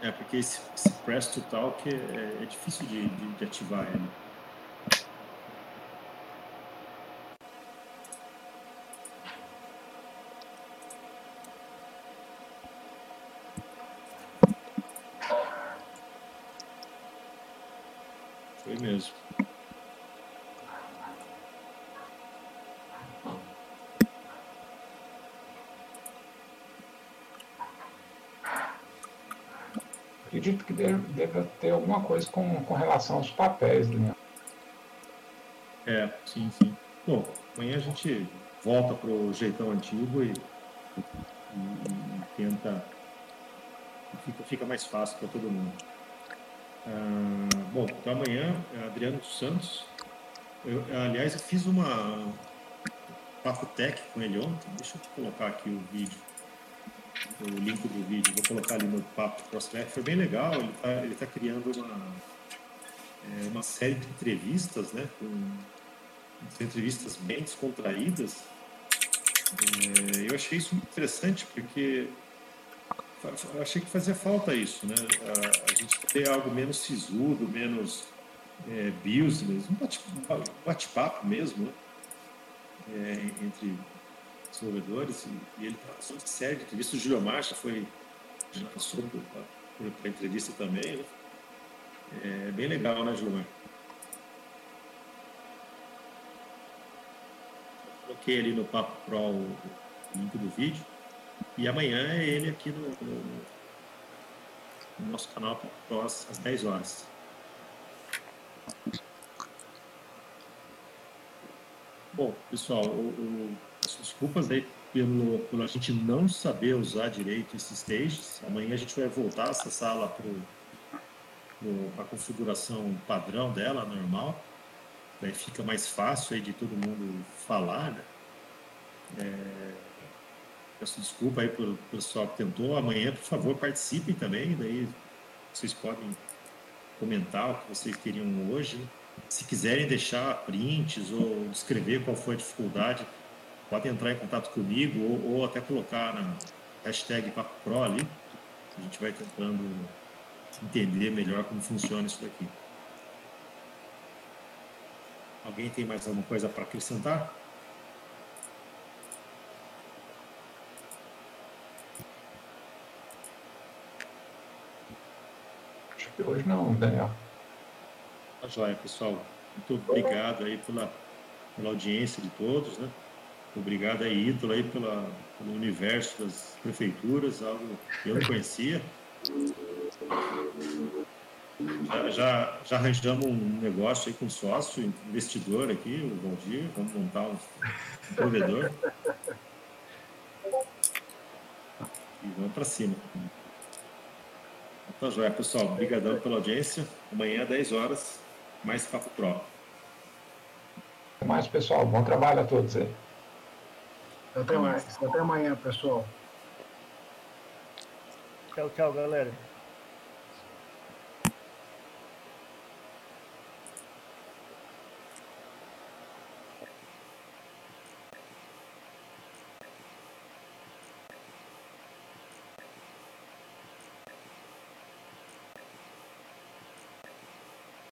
É, porque esse, esse Press to Talk é, é difícil de, de, de ativar ele. mesmo. Acredito que deve, ter alguma coisa com, com relação aos papéis, né? É, sim, sim. Bom, amanhã a gente volta para o jeitão antigo e, e, e tenta. Fica, fica mais fácil para todo mundo. Ah, bom, então amanhã, Adriano Santos. Eu, aliás, eu fiz uma papo tech com ele ontem. Deixa eu colocar aqui o vídeo, o link do vídeo. Vou colocar ali no papo Prospect. Foi bem legal. Ele está ele tá criando uma, é, uma série de entrevistas, né? Com entrevistas bem descontraídas. É, eu achei isso interessante porque eu achei que fazia falta isso, né? A, a gente ter algo menos sisudo, menos é, business, um bate-papo mesmo, né? é, entre desenvolvedores. E, e ele passou de série de entrevistas. O Júlio Marcha foi, já passou por, por, por entrevista também. Né? É bem legal, né, Júlio Coloquei ali no Papo Pro o link do vídeo. E amanhã é ele aqui no, no, no nosso canal às 10 horas. Bom, pessoal, o, o, desculpas aí pelo, pelo a gente não saber usar direito esses stages. Amanhã a gente vai voltar essa sala para a configuração padrão dela, normal. Daí fica mais fácil aí de todo mundo falar, né? É, Peço desculpa aí pelo pessoal que tentou. Amanhã, por favor, participem também. Daí vocês podem comentar o que vocês queriam hoje. Se quiserem deixar prints ou descrever qual foi a dificuldade, podem entrar em contato comigo ou, ou até colocar na hashtag Papo Pro ali. A gente vai tentando entender melhor como funciona isso daqui. Alguém tem mais alguma coisa para acrescentar? Hoje não, Daniel. Tá joia, pessoal. Muito obrigado aí pela, pela audiência de todos, né? Obrigado aí, Ítalo, aí pela, pelo universo das prefeituras, algo que eu não conhecia. Já, já, já arranjamos um negócio aí com sócio, investidor aqui, o Valdir. Vamos montar um, provedor. E vamos para cima. Então, joia, pessoal. Obrigadão pela audiência. Amanhã, 10 horas, mais Papo Pro. Até mais, pessoal. Bom trabalho a todos aí. Até mais. Até amanhã, pessoal. Tchau, tchau, galera.